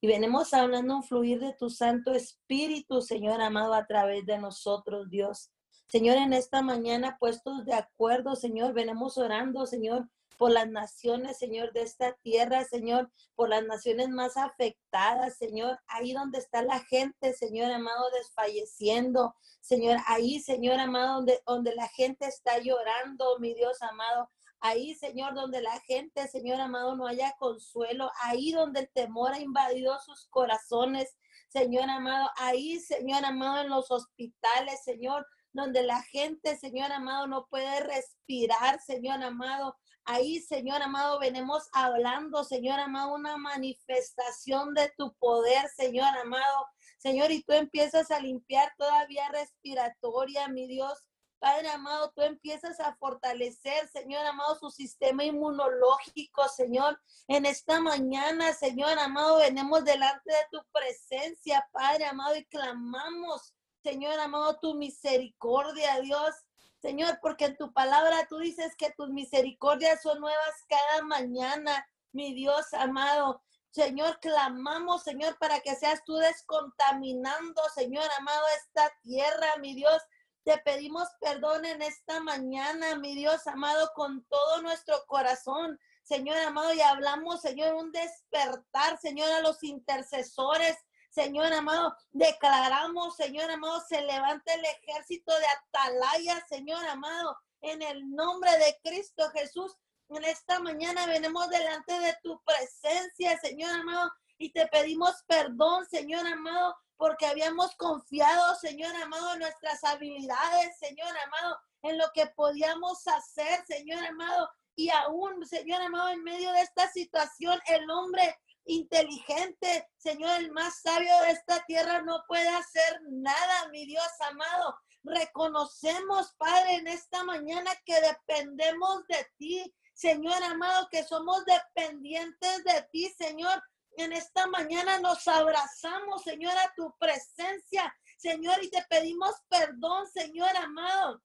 Y venimos hablando un fluir de tu Santo Espíritu, Señor amado, a través de nosotros, Dios. Señor, en esta mañana, puestos de acuerdo, Señor, venimos orando, Señor, por las naciones, Señor, de esta tierra, Señor, por las naciones más afectadas, Señor, ahí donde está la gente, Señor amado, desfalleciendo, Señor, ahí, Señor amado, donde, donde la gente está llorando, mi Dios amado, ahí, Señor, donde la gente, Señor amado, no haya consuelo, ahí donde el temor ha invadido sus corazones, Señor amado, ahí, Señor amado, en los hospitales, Señor, donde la gente, Señor amado, no puede respirar, Señor amado, Ahí, Señor amado, venimos hablando, Señor amado, una manifestación de tu poder, Señor amado. Señor, y tú empiezas a limpiar toda vía respiratoria, mi Dios. Padre amado, tú empiezas a fortalecer, Señor amado, su sistema inmunológico, Señor. En esta mañana, Señor amado, venimos delante de tu presencia, Padre amado, y clamamos, Señor amado, tu misericordia, Dios. Señor, porque en tu palabra tú dices que tus misericordias son nuevas cada mañana, mi Dios amado. Señor, clamamos, Señor, para que seas tú descontaminando, Señor amado, esta tierra, mi Dios. Te pedimos perdón en esta mañana, mi Dios amado, con todo nuestro corazón. Señor amado, y hablamos, Señor, un despertar, Señor, a los intercesores, Señor amado, declaramos, Señor amado, se levanta el ejército de atalaya, Señor amado, en el nombre de Cristo Jesús. En esta mañana venimos delante de tu presencia, Señor amado, y te pedimos perdón, Señor amado, porque habíamos confiado, Señor amado, en nuestras habilidades, Señor amado, en lo que podíamos hacer, Señor amado. Y aún, Señor amado, en medio de esta situación, el hombre inteligente, Señor, el más sabio de esta tierra no puede hacer nada, mi Dios amado. Reconocemos, Padre, en esta mañana que dependemos de ti, Señor amado, que somos dependientes de ti, Señor. En esta mañana nos abrazamos, Señor, a tu presencia, Señor, y te pedimos perdón, Señor amado.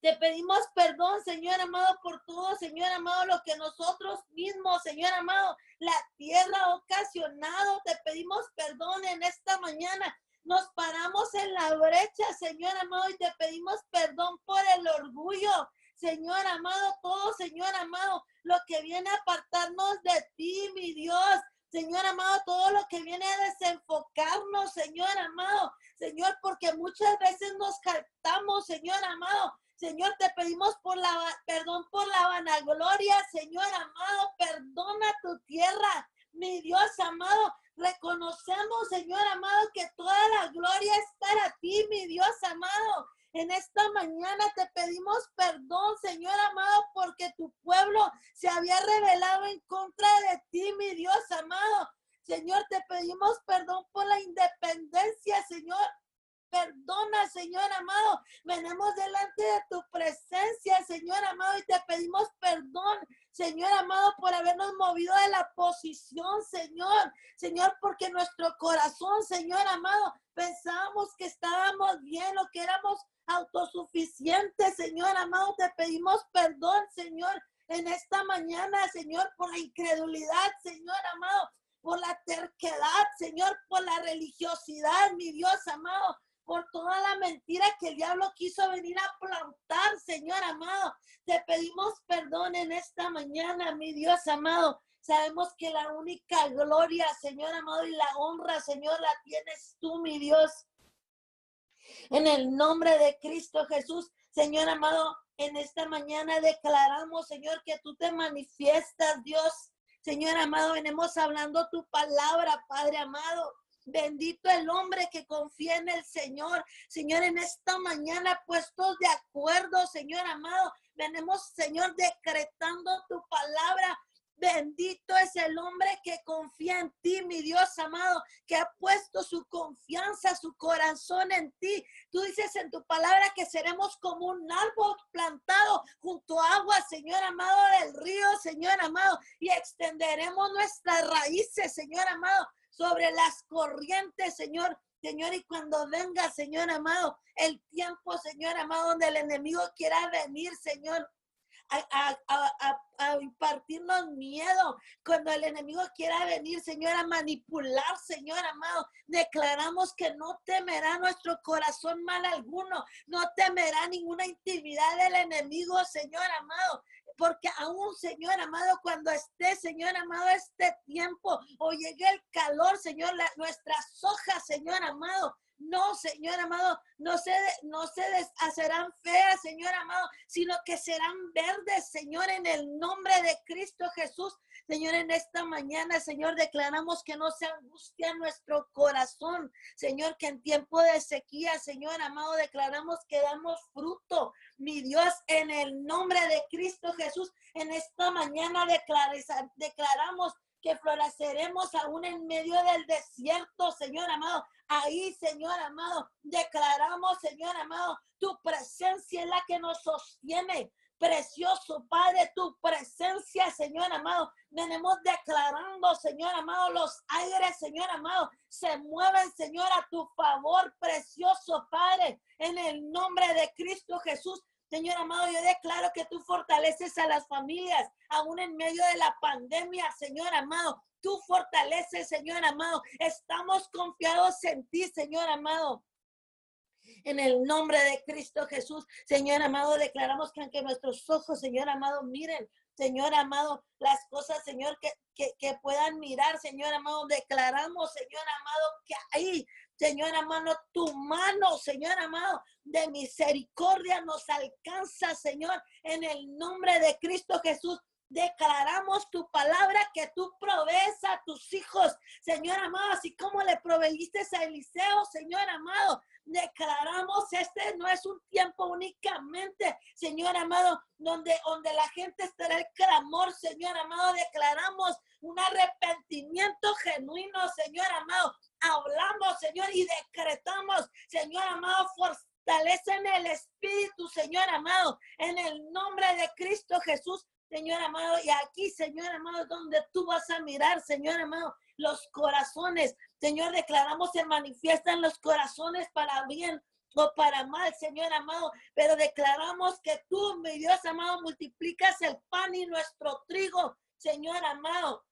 Te pedimos perdón, Señor amado, por todo, Señor amado, lo que nosotros mismos, Señor amado, la tierra ha ocasionado. Te pedimos perdón en esta mañana. Nos paramos en la brecha, Señor amado, y te pedimos perdón por el orgullo. Señor amado, todo, Señor amado, lo que viene a apartarnos de ti, mi Dios. Señor amado, todo lo que viene a desenfocarnos, Señor amado. Señor, porque muchas veces nos captamos, Señor amado, Señor, te pedimos por la, perdón por la vanagloria, Señor amado, perdona tu tierra, mi Dios amado. Reconocemos, Señor amado, que toda la gloria es para ti, mi Dios amado. En esta mañana te pedimos perdón, Señor amado, porque tu pueblo se había revelado en contra de ti, mi Dios amado. Señor, te pedimos perdón por la independencia, Señor. Perdona, Señor amado. Venimos delante de tu presencia, Señor amado, y te pedimos perdón, Señor amado, por habernos movido de la posición, Señor. Señor, porque nuestro corazón, Señor amado, pensábamos que estábamos bien, lo que éramos autosuficientes, Señor amado. Te pedimos perdón, Señor, en esta mañana, Señor, por la incredulidad, Señor amado por la terquedad, Señor, por la religiosidad, mi Dios amado, por toda la mentira que el diablo quiso venir a plantar, Señor amado. Te pedimos perdón en esta mañana, mi Dios amado. Sabemos que la única gloria, Señor amado, y la honra, Señor, la tienes tú, mi Dios. En el nombre de Cristo Jesús, Señor amado, en esta mañana declaramos, Señor, que tú te manifiestas, Dios. Señor amado, venimos hablando tu palabra, Padre amado. Bendito el hombre que confía en el Señor. Señor, en esta mañana puestos de acuerdo, Señor amado, venimos, Señor, decretando tu palabra Bendito es el hombre que confía en ti, mi Dios amado, que ha puesto su confianza, su corazón en ti. Tú dices en tu palabra que seremos como un árbol plantado junto a agua, Señor amado, del río, Señor amado, y extenderemos nuestras raíces, Señor amado, sobre las corrientes, Señor. Señor, y cuando venga, Señor amado, el tiempo, Señor amado, donde el enemigo quiera venir, Señor, a, impartirnos miedo. Cuando el enemigo quiera venir, Señor, a manipular, Señor amado, declaramos que no temerá nuestro corazón mal alguno, no temerá ninguna intimidad del enemigo, Señor amado porque aún, Señor amado, cuando esté, Señor amado, este tiempo o llegue el calor, Señor, nuestras hojas, Señor amado, no, Señor amado, no se, no se deshacerán feas, Señor amado, sino que serán verdes, Señor, en el nombre de Cristo Jesús. Señor, en esta mañana, Señor, declaramos que no se angustia nuestro corazón. Señor, que en tiempo de sequía, Señor amado, declaramos que damos fruto. Mi Dios, en el nombre de Cristo Jesús, en esta mañana declaramos que floreceremos aún en medio del desierto, Señor amado. Ahí, Señor amado, declaramos, Señor amado, tu presencia es la que nos sostiene. Precioso Padre, tu presencia, Señor amado. Venimos declarando, Señor amado, los aires, Señor amado, se mueven, Señor, a tu favor, precioso Padre, en el nombre de Cristo Jesús. Señor amado, yo declaro que tú fortaleces a las familias, aún en medio de la pandemia, Señor amado. Tú fortaleces, Señor amado. Estamos confiados en ti, Señor amado. En el nombre de Cristo Jesús, Señor amado, declaramos que aunque nuestros ojos, Señor amado, miren, Señor amado, las cosas, Señor, que, que, que, puedan mirar, Señor amado. Declaramos, Señor amado, que ahí Señor amado, tu mano, Señor amado, de misericordia nos alcanza, Señor, en el nombre de Cristo Jesús. Declaramos tu palabra que tú provees a tus hijos, Señor amado, así como le proveíste a Eliseo, Señor amado. Declaramos, este no es un tiempo únicamente, Señor amado, donde, donde la gente estará el clamor, Señor amado. Declaramos un arrepentimiento genuino, Señor amado. Hablamos, Señor, y decretamos, Señor amado, fortalece en el Espíritu, Señor amado, en el nombre de Cristo Jesús. Señor amado, y aquí, Señor amado, donde tú vas a mirar, Señor amado, los corazones. Señor, declaramos se manifiestan los corazones para bien o para mal, Señor amado, pero declaramos que tú, mi Dios amado, multiplicas el pan y nuestro trigo, Señor amado.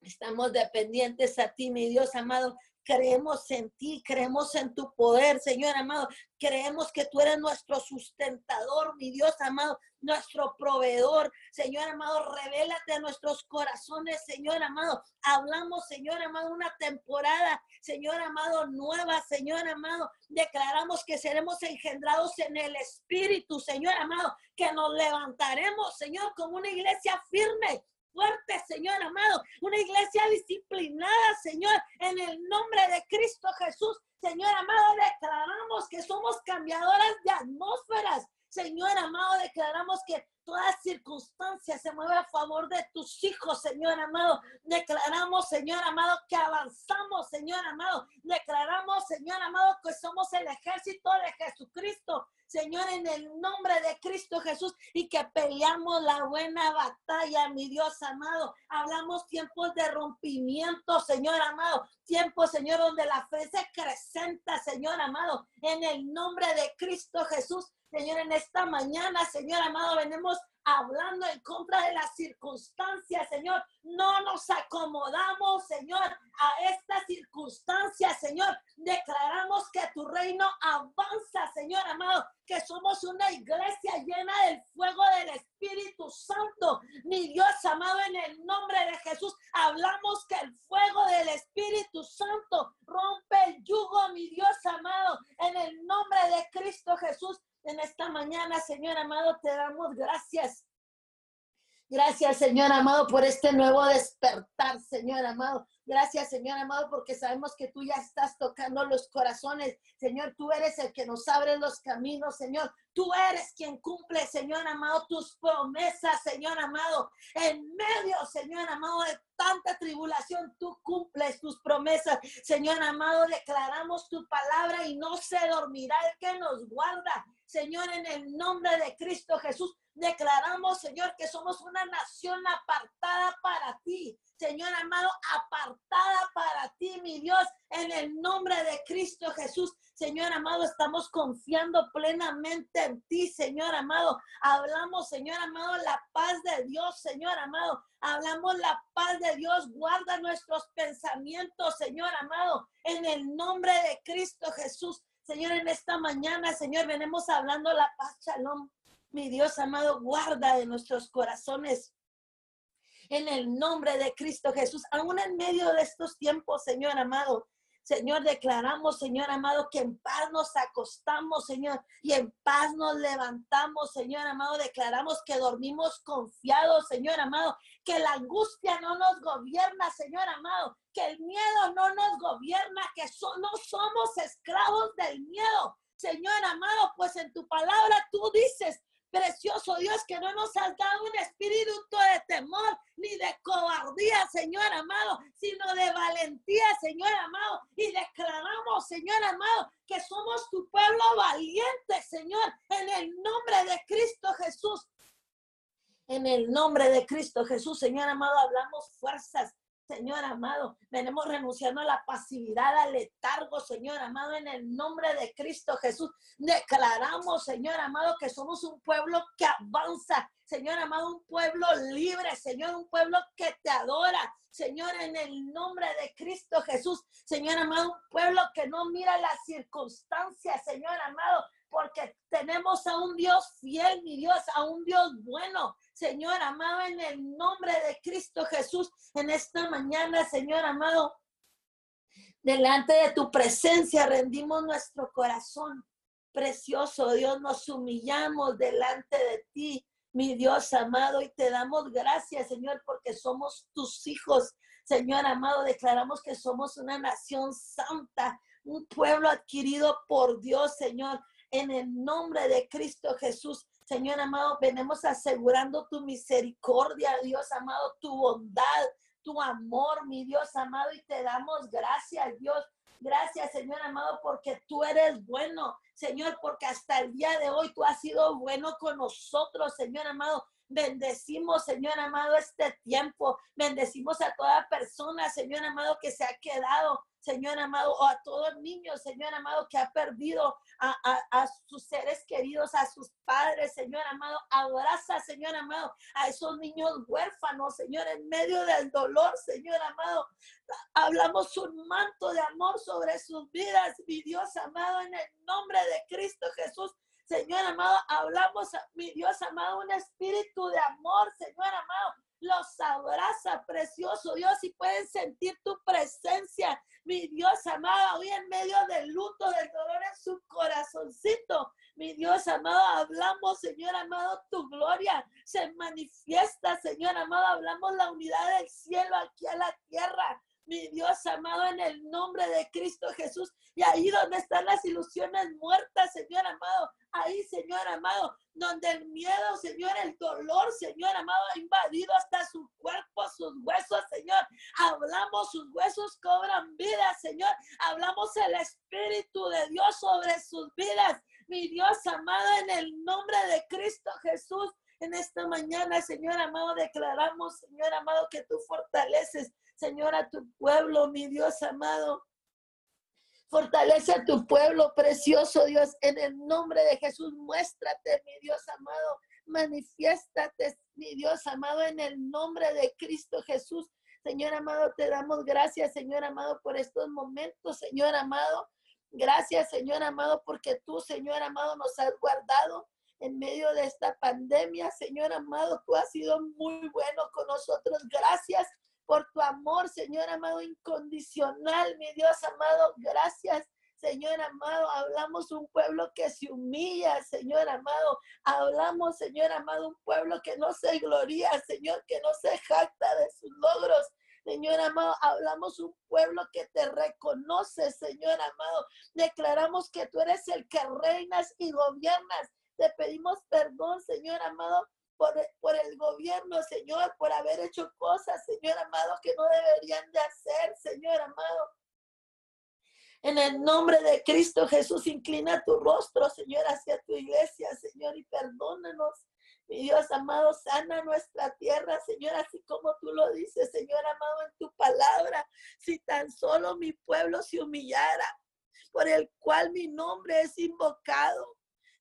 Estamos dependientes a ti, mi Dios amado. Creemos en ti, creemos en tu poder, Señor amado. Creemos que tú eres nuestro sustentador, mi Dios amado, nuestro proveedor. Señor amado, revélate a nuestros corazones, Señor amado. Hablamos, Señor amado, una temporada, Señor amado, nueva, Señor amado. Declaramos que seremos engendrados en el Espíritu, Señor amado, que nos levantaremos, Señor, como una iglesia firme, fuerte, Señor amado. Una iglesia disciplinada, Señor, en el nombre de Cristo Jesús. Señor amado, declaramos que somos cambiadoras de atmósferas. Señor amado, declaramos que toda circunstancia se mueve a favor de tus hijos, Señor amado. Declaramos, Señor amado, que avanzamos, Señor amado. Declaramos, Señor amado, que somos el ejército de Jesucristo. Señor, en el nombre de Cristo Jesús y que peleamos la buena batalla, mi Dios amado. Hablamos tiempos de rompimiento, Señor amado. Tiempos, Señor, donde la fe se acrecenta, Señor amado. En el nombre de Cristo Jesús. Señor, en esta mañana, Señor amado, venimos hablando en contra de las circunstancias, Señor. No nos acomodamos, Señor, a estas circunstancias, Señor. Declaramos que tu reino avanza, Señor amado, que somos una iglesia llena del fuego del Espíritu Santo. Mi Dios amado, en el nombre de Jesús, hablamos que el fuego del Espíritu Santo rompe el yugo, mi Dios amado, en el nombre de Cristo Jesús en esta mañana, Señor amado, te damos gracias. Gracias, Señor amado, por este nuevo despertar, Señor amado. Gracias, Señor amado, porque sabemos que tú ya estás tocando los corazones. Señor, tú eres el que nos abre los caminos, Señor. Tú eres quien cumple, Señor amado, tus promesas, Señor amado. En medio, Señor amado, de tanta tribulación, tú cumples tus promesas. Señor amado, declaramos tu palabra y no se dormirá el que nos guarda. Señor, en el nombre de Cristo Jesús, declaramos, Señor, que somos una nación apartada para ti. Señor amado, apartada para ti, mi Dios, en el nombre de Cristo Jesús. Señor amado, estamos confiando plenamente en ti, Señor amado. Hablamos, Señor amado, la paz de Dios, Señor amado. Hablamos la paz de Dios. Guarda nuestros pensamientos, Señor amado, en el nombre de Cristo Jesús. Señor, en esta mañana, Señor, venimos hablando la paz, shalom. Mi Dios amado, guarda de nuestros corazones en el nombre de Cristo Jesús, aún en medio de estos tiempos, Señor amado. Señor, declaramos, Señor amado, que en paz nos acostamos, Señor, y en paz nos levantamos, Señor amado. Declaramos que dormimos confiados, Señor amado, que la angustia no nos gobierna, Señor amado, que el miedo no nos gobierna, que no somos esclavos del miedo. Señor amado, pues en tu palabra tú dices Precioso Dios, que no nos has dado un espíritu de temor ni de cobardía, Señor amado, sino de valentía, Señor amado. Y declaramos, Señor amado, que somos tu pueblo valiente, Señor, en el nombre de Cristo Jesús. En el nombre de Cristo Jesús, Señor amado, hablamos fuerzas Señor amado, venimos renunciando a la pasividad, al letargo, Señor amado, en el nombre de Cristo Jesús. Declaramos, Señor amado, que somos un pueblo que avanza, Señor amado, un pueblo libre, Señor, un pueblo que te adora, Señor, en el nombre de Cristo Jesús, Señor amado, un pueblo que no mira las circunstancias, Señor amado, porque tenemos a un Dios fiel, mi Dios, a un Dios bueno, Señor amado, en el nombre de Cristo Jesús, en esta mañana, Señor amado, delante de tu presencia rendimos nuestro corazón. Precioso Dios, nos humillamos delante de ti, mi Dios amado, y te damos gracias, Señor, porque somos tus hijos. Señor amado, declaramos que somos una nación santa, un pueblo adquirido por Dios, Señor, en el nombre de Cristo Jesús. Señor amado, venimos asegurando tu misericordia, Dios amado, tu bondad, tu amor, mi Dios amado, y te damos gracias, Dios. Gracias, Señor amado, porque tú eres bueno, Señor, porque hasta el día de hoy tú has sido bueno con nosotros, Señor amado. Bendecimos, Señor amado, este tiempo. Bendecimos a toda persona, Señor amado, que se ha quedado, Señor amado, o a todo niño, Señor amado, que ha perdido a, sus seres queridos, a sus padres, Señor amado. Abraza, Señor amado, a esos niños huérfanos, Señor, en medio del dolor, Señor amado. Hablamos un manto de amor sobre sus vidas, mi Dios amado, en el nombre de Cristo Jesús. Señor amado, hablamos, mi Dios amado, un espíritu de amor, Señor amado. Los abraza, precioso Dios, y pueden sentir tu presencia, mi Dios amado, hoy en medio del luto, del dolor en su corazoncito. Mi Dios amado, hablamos, Señor amado, tu gloria se manifiesta, Señor amado, hablamos la unidad del cielo aquí a la tierra mi Dios amado, en el nombre de Cristo Jesús. Y ahí donde están las ilusiones muertas, Señor amado, ahí, Señor amado, donde el miedo, Señor, el dolor, Señor amado, ha invadido hasta su cuerpo, sus huesos, Señor. Hablamos, sus huesos cobran vida, Señor. Hablamos el Espíritu de Dios sobre sus vidas. Mi Dios amado, en el nombre de Cristo Jesús. En esta mañana, Señor amado, declaramos, Señor amado, que tú fortaleces Señor, a tu pueblo, mi Dios amado. Fortalece a tu pueblo, precioso Dios, en el nombre de Jesús. Muéstrate, mi Dios amado. Manifiéstate, mi Dios amado, en el nombre de Cristo Jesús. Señor amado, te damos gracias, Señor amado, por estos momentos, Señor amado. Gracias, Señor amado, porque tú, Señor amado, nos has guardado en medio de esta pandemia. Señor amado, tú has sido muy bueno con nosotros. Gracias por tu amor, Señor amado, incondicional, mi Dios amado. Gracias. Señor amado, hablamos un pueblo que se humilla, Señor amado. Hablamos, Señor amado, un pueblo que no se gloria, Señor, que no se jacta de sus logros. Señor amado, hablamos un pueblo que te reconoce, Señor amado. Declaramos que tú eres el que reinas y gobiernas. Te pedimos perdón, Señor amado, por, el gobierno, Señor, por haber hecho cosas, Señor amado, que no deberían de hacer, Señor amado. En el nombre de Cristo Jesús, inclina tu rostro, Señor, hacia tu iglesia, Señor, y perdónanos. Mi Dios amado, sana nuestra tierra, Señor, así como tú lo dices, Señor amado, en tu palabra. Si tan solo mi pueblo se humillara, por el cual mi nombre es invocado,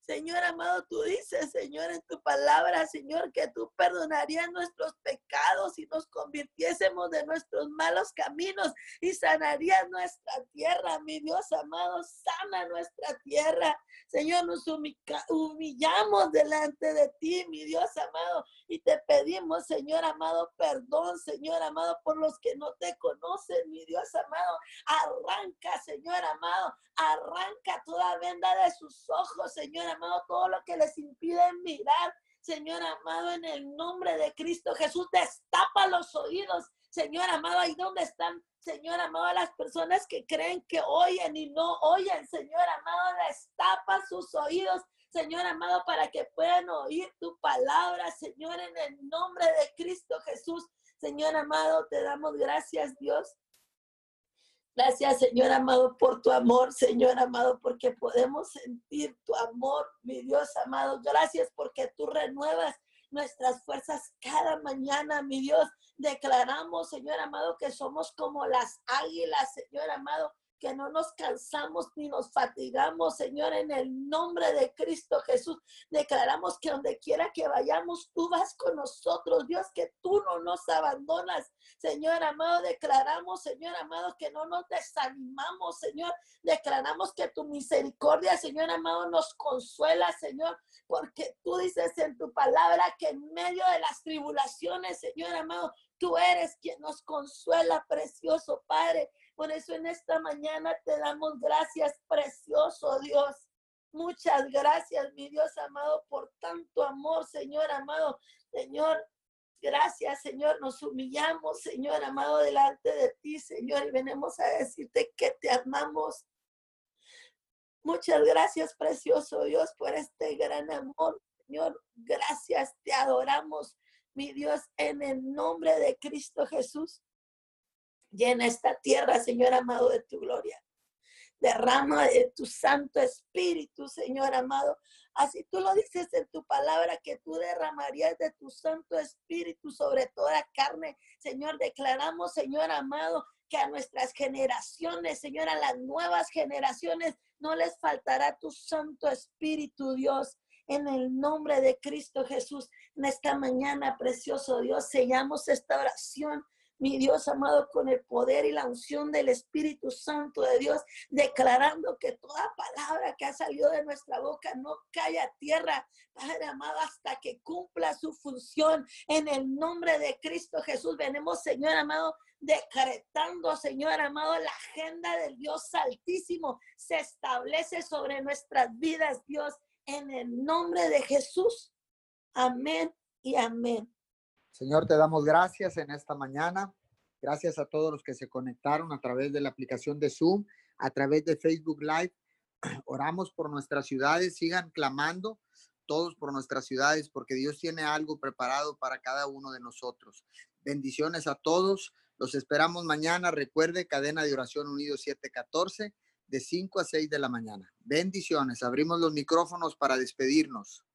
Señor amado, tú dices, Señor, en tu palabra, Señor, que tú perdonarías nuestros pecados y nos convirtiésemos de nuestros malos caminos y sanarías nuestra tierra, mi Dios amado, sana nuestra tierra. Señor, nos humillamos delante de ti, mi Dios amado, y te pedimos, Señor amado, perdón, Señor amado, por los que no te conocen, mi Dios amado. Arranca, Señor amado, arranca toda venda de sus ojos, Señor amado, todo lo que les impide mirar. Señor amado, en el nombre de Cristo Jesús, destapa los oídos. Señor amado, ahí donde están, Señor amado, las personas que creen que oyen y no oyen, Señor amado, destapa sus oídos, Señor amado, para que puedan oír tu palabra, Señor, en el nombre de Cristo Jesús. Señor amado, te damos gracias, Dios. Gracias, Señor amado, por tu amor, Señor amado, porque podemos sentir tu amor, mi Dios amado. Gracias porque tú renuevas nuestras fuerzas cada mañana, mi Dios. Declaramos, Señor amado, que somos como las águilas, Señor amado, que no nos cansamos ni nos fatigamos, Señor, en el nombre de Cristo Jesús. Declaramos que donde quiera que vayamos, tú vas con nosotros, Dios, que tú no nos abandonas. Señor amado, declaramos, Señor amado, que no nos desanimamos, Señor. Declaramos que tu misericordia, Señor amado, nos consuela, Señor, porque tú dices en tu palabra que en medio de las tribulaciones, Señor amado, tú eres quien nos consuela, precioso Padre. Por eso en esta mañana te damos gracias, precioso Dios. Muchas gracias, mi Dios amado, por tanto amor, Señor amado. Señor, gracias, Señor. Nos humillamos, Señor amado, delante de ti, Señor, y venimos a decirte que te amamos. Muchas gracias, precioso Dios, por este gran amor, Señor. Gracias, te adoramos, mi Dios, en el nombre de Cristo Jesús. Llena esta tierra, Señor amado, de tu gloria. Derrama de tu Santo Espíritu, Señor amado. Así tú lo dices en tu palabra, que tú derramarías de tu Santo Espíritu sobre toda carne. Señor, declaramos, Señor amado, que a nuestras generaciones, Señor, a las nuevas generaciones, no les faltará tu Santo Espíritu, Dios. En el nombre de Cristo Jesús, en esta mañana, precioso Dios, sellamos esta oración mi Dios amado, con el poder y la unción del Espíritu Santo de Dios, declarando que toda palabra que ha salido de nuestra boca no cae a tierra, Padre amado, hasta que cumpla su función. En el nombre de Cristo Jesús, venimos, Señor amado, decretando, Señor amado, la agenda del Dios Altísimo se establece sobre nuestras vidas, Dios, en el nombre de Jesús. Amén y amén. Señor, te damos gracias en esta mañana. Gracias a todos los que se conectaron a través de la aplicación de Zoom, a través de Facebook Live. Oramos por nuestras ciudades, sigan clamando todos por nuestras ciudades, porque Dios tiene algo preparado para cada uno de nosotros. Bendiciones a todos. Los esperamos mañana. Recuerde, cadena de oración unido 714, de 5 a 6 de la mañana. Bendiciones. Abrimos los micrófonos para despedirnos.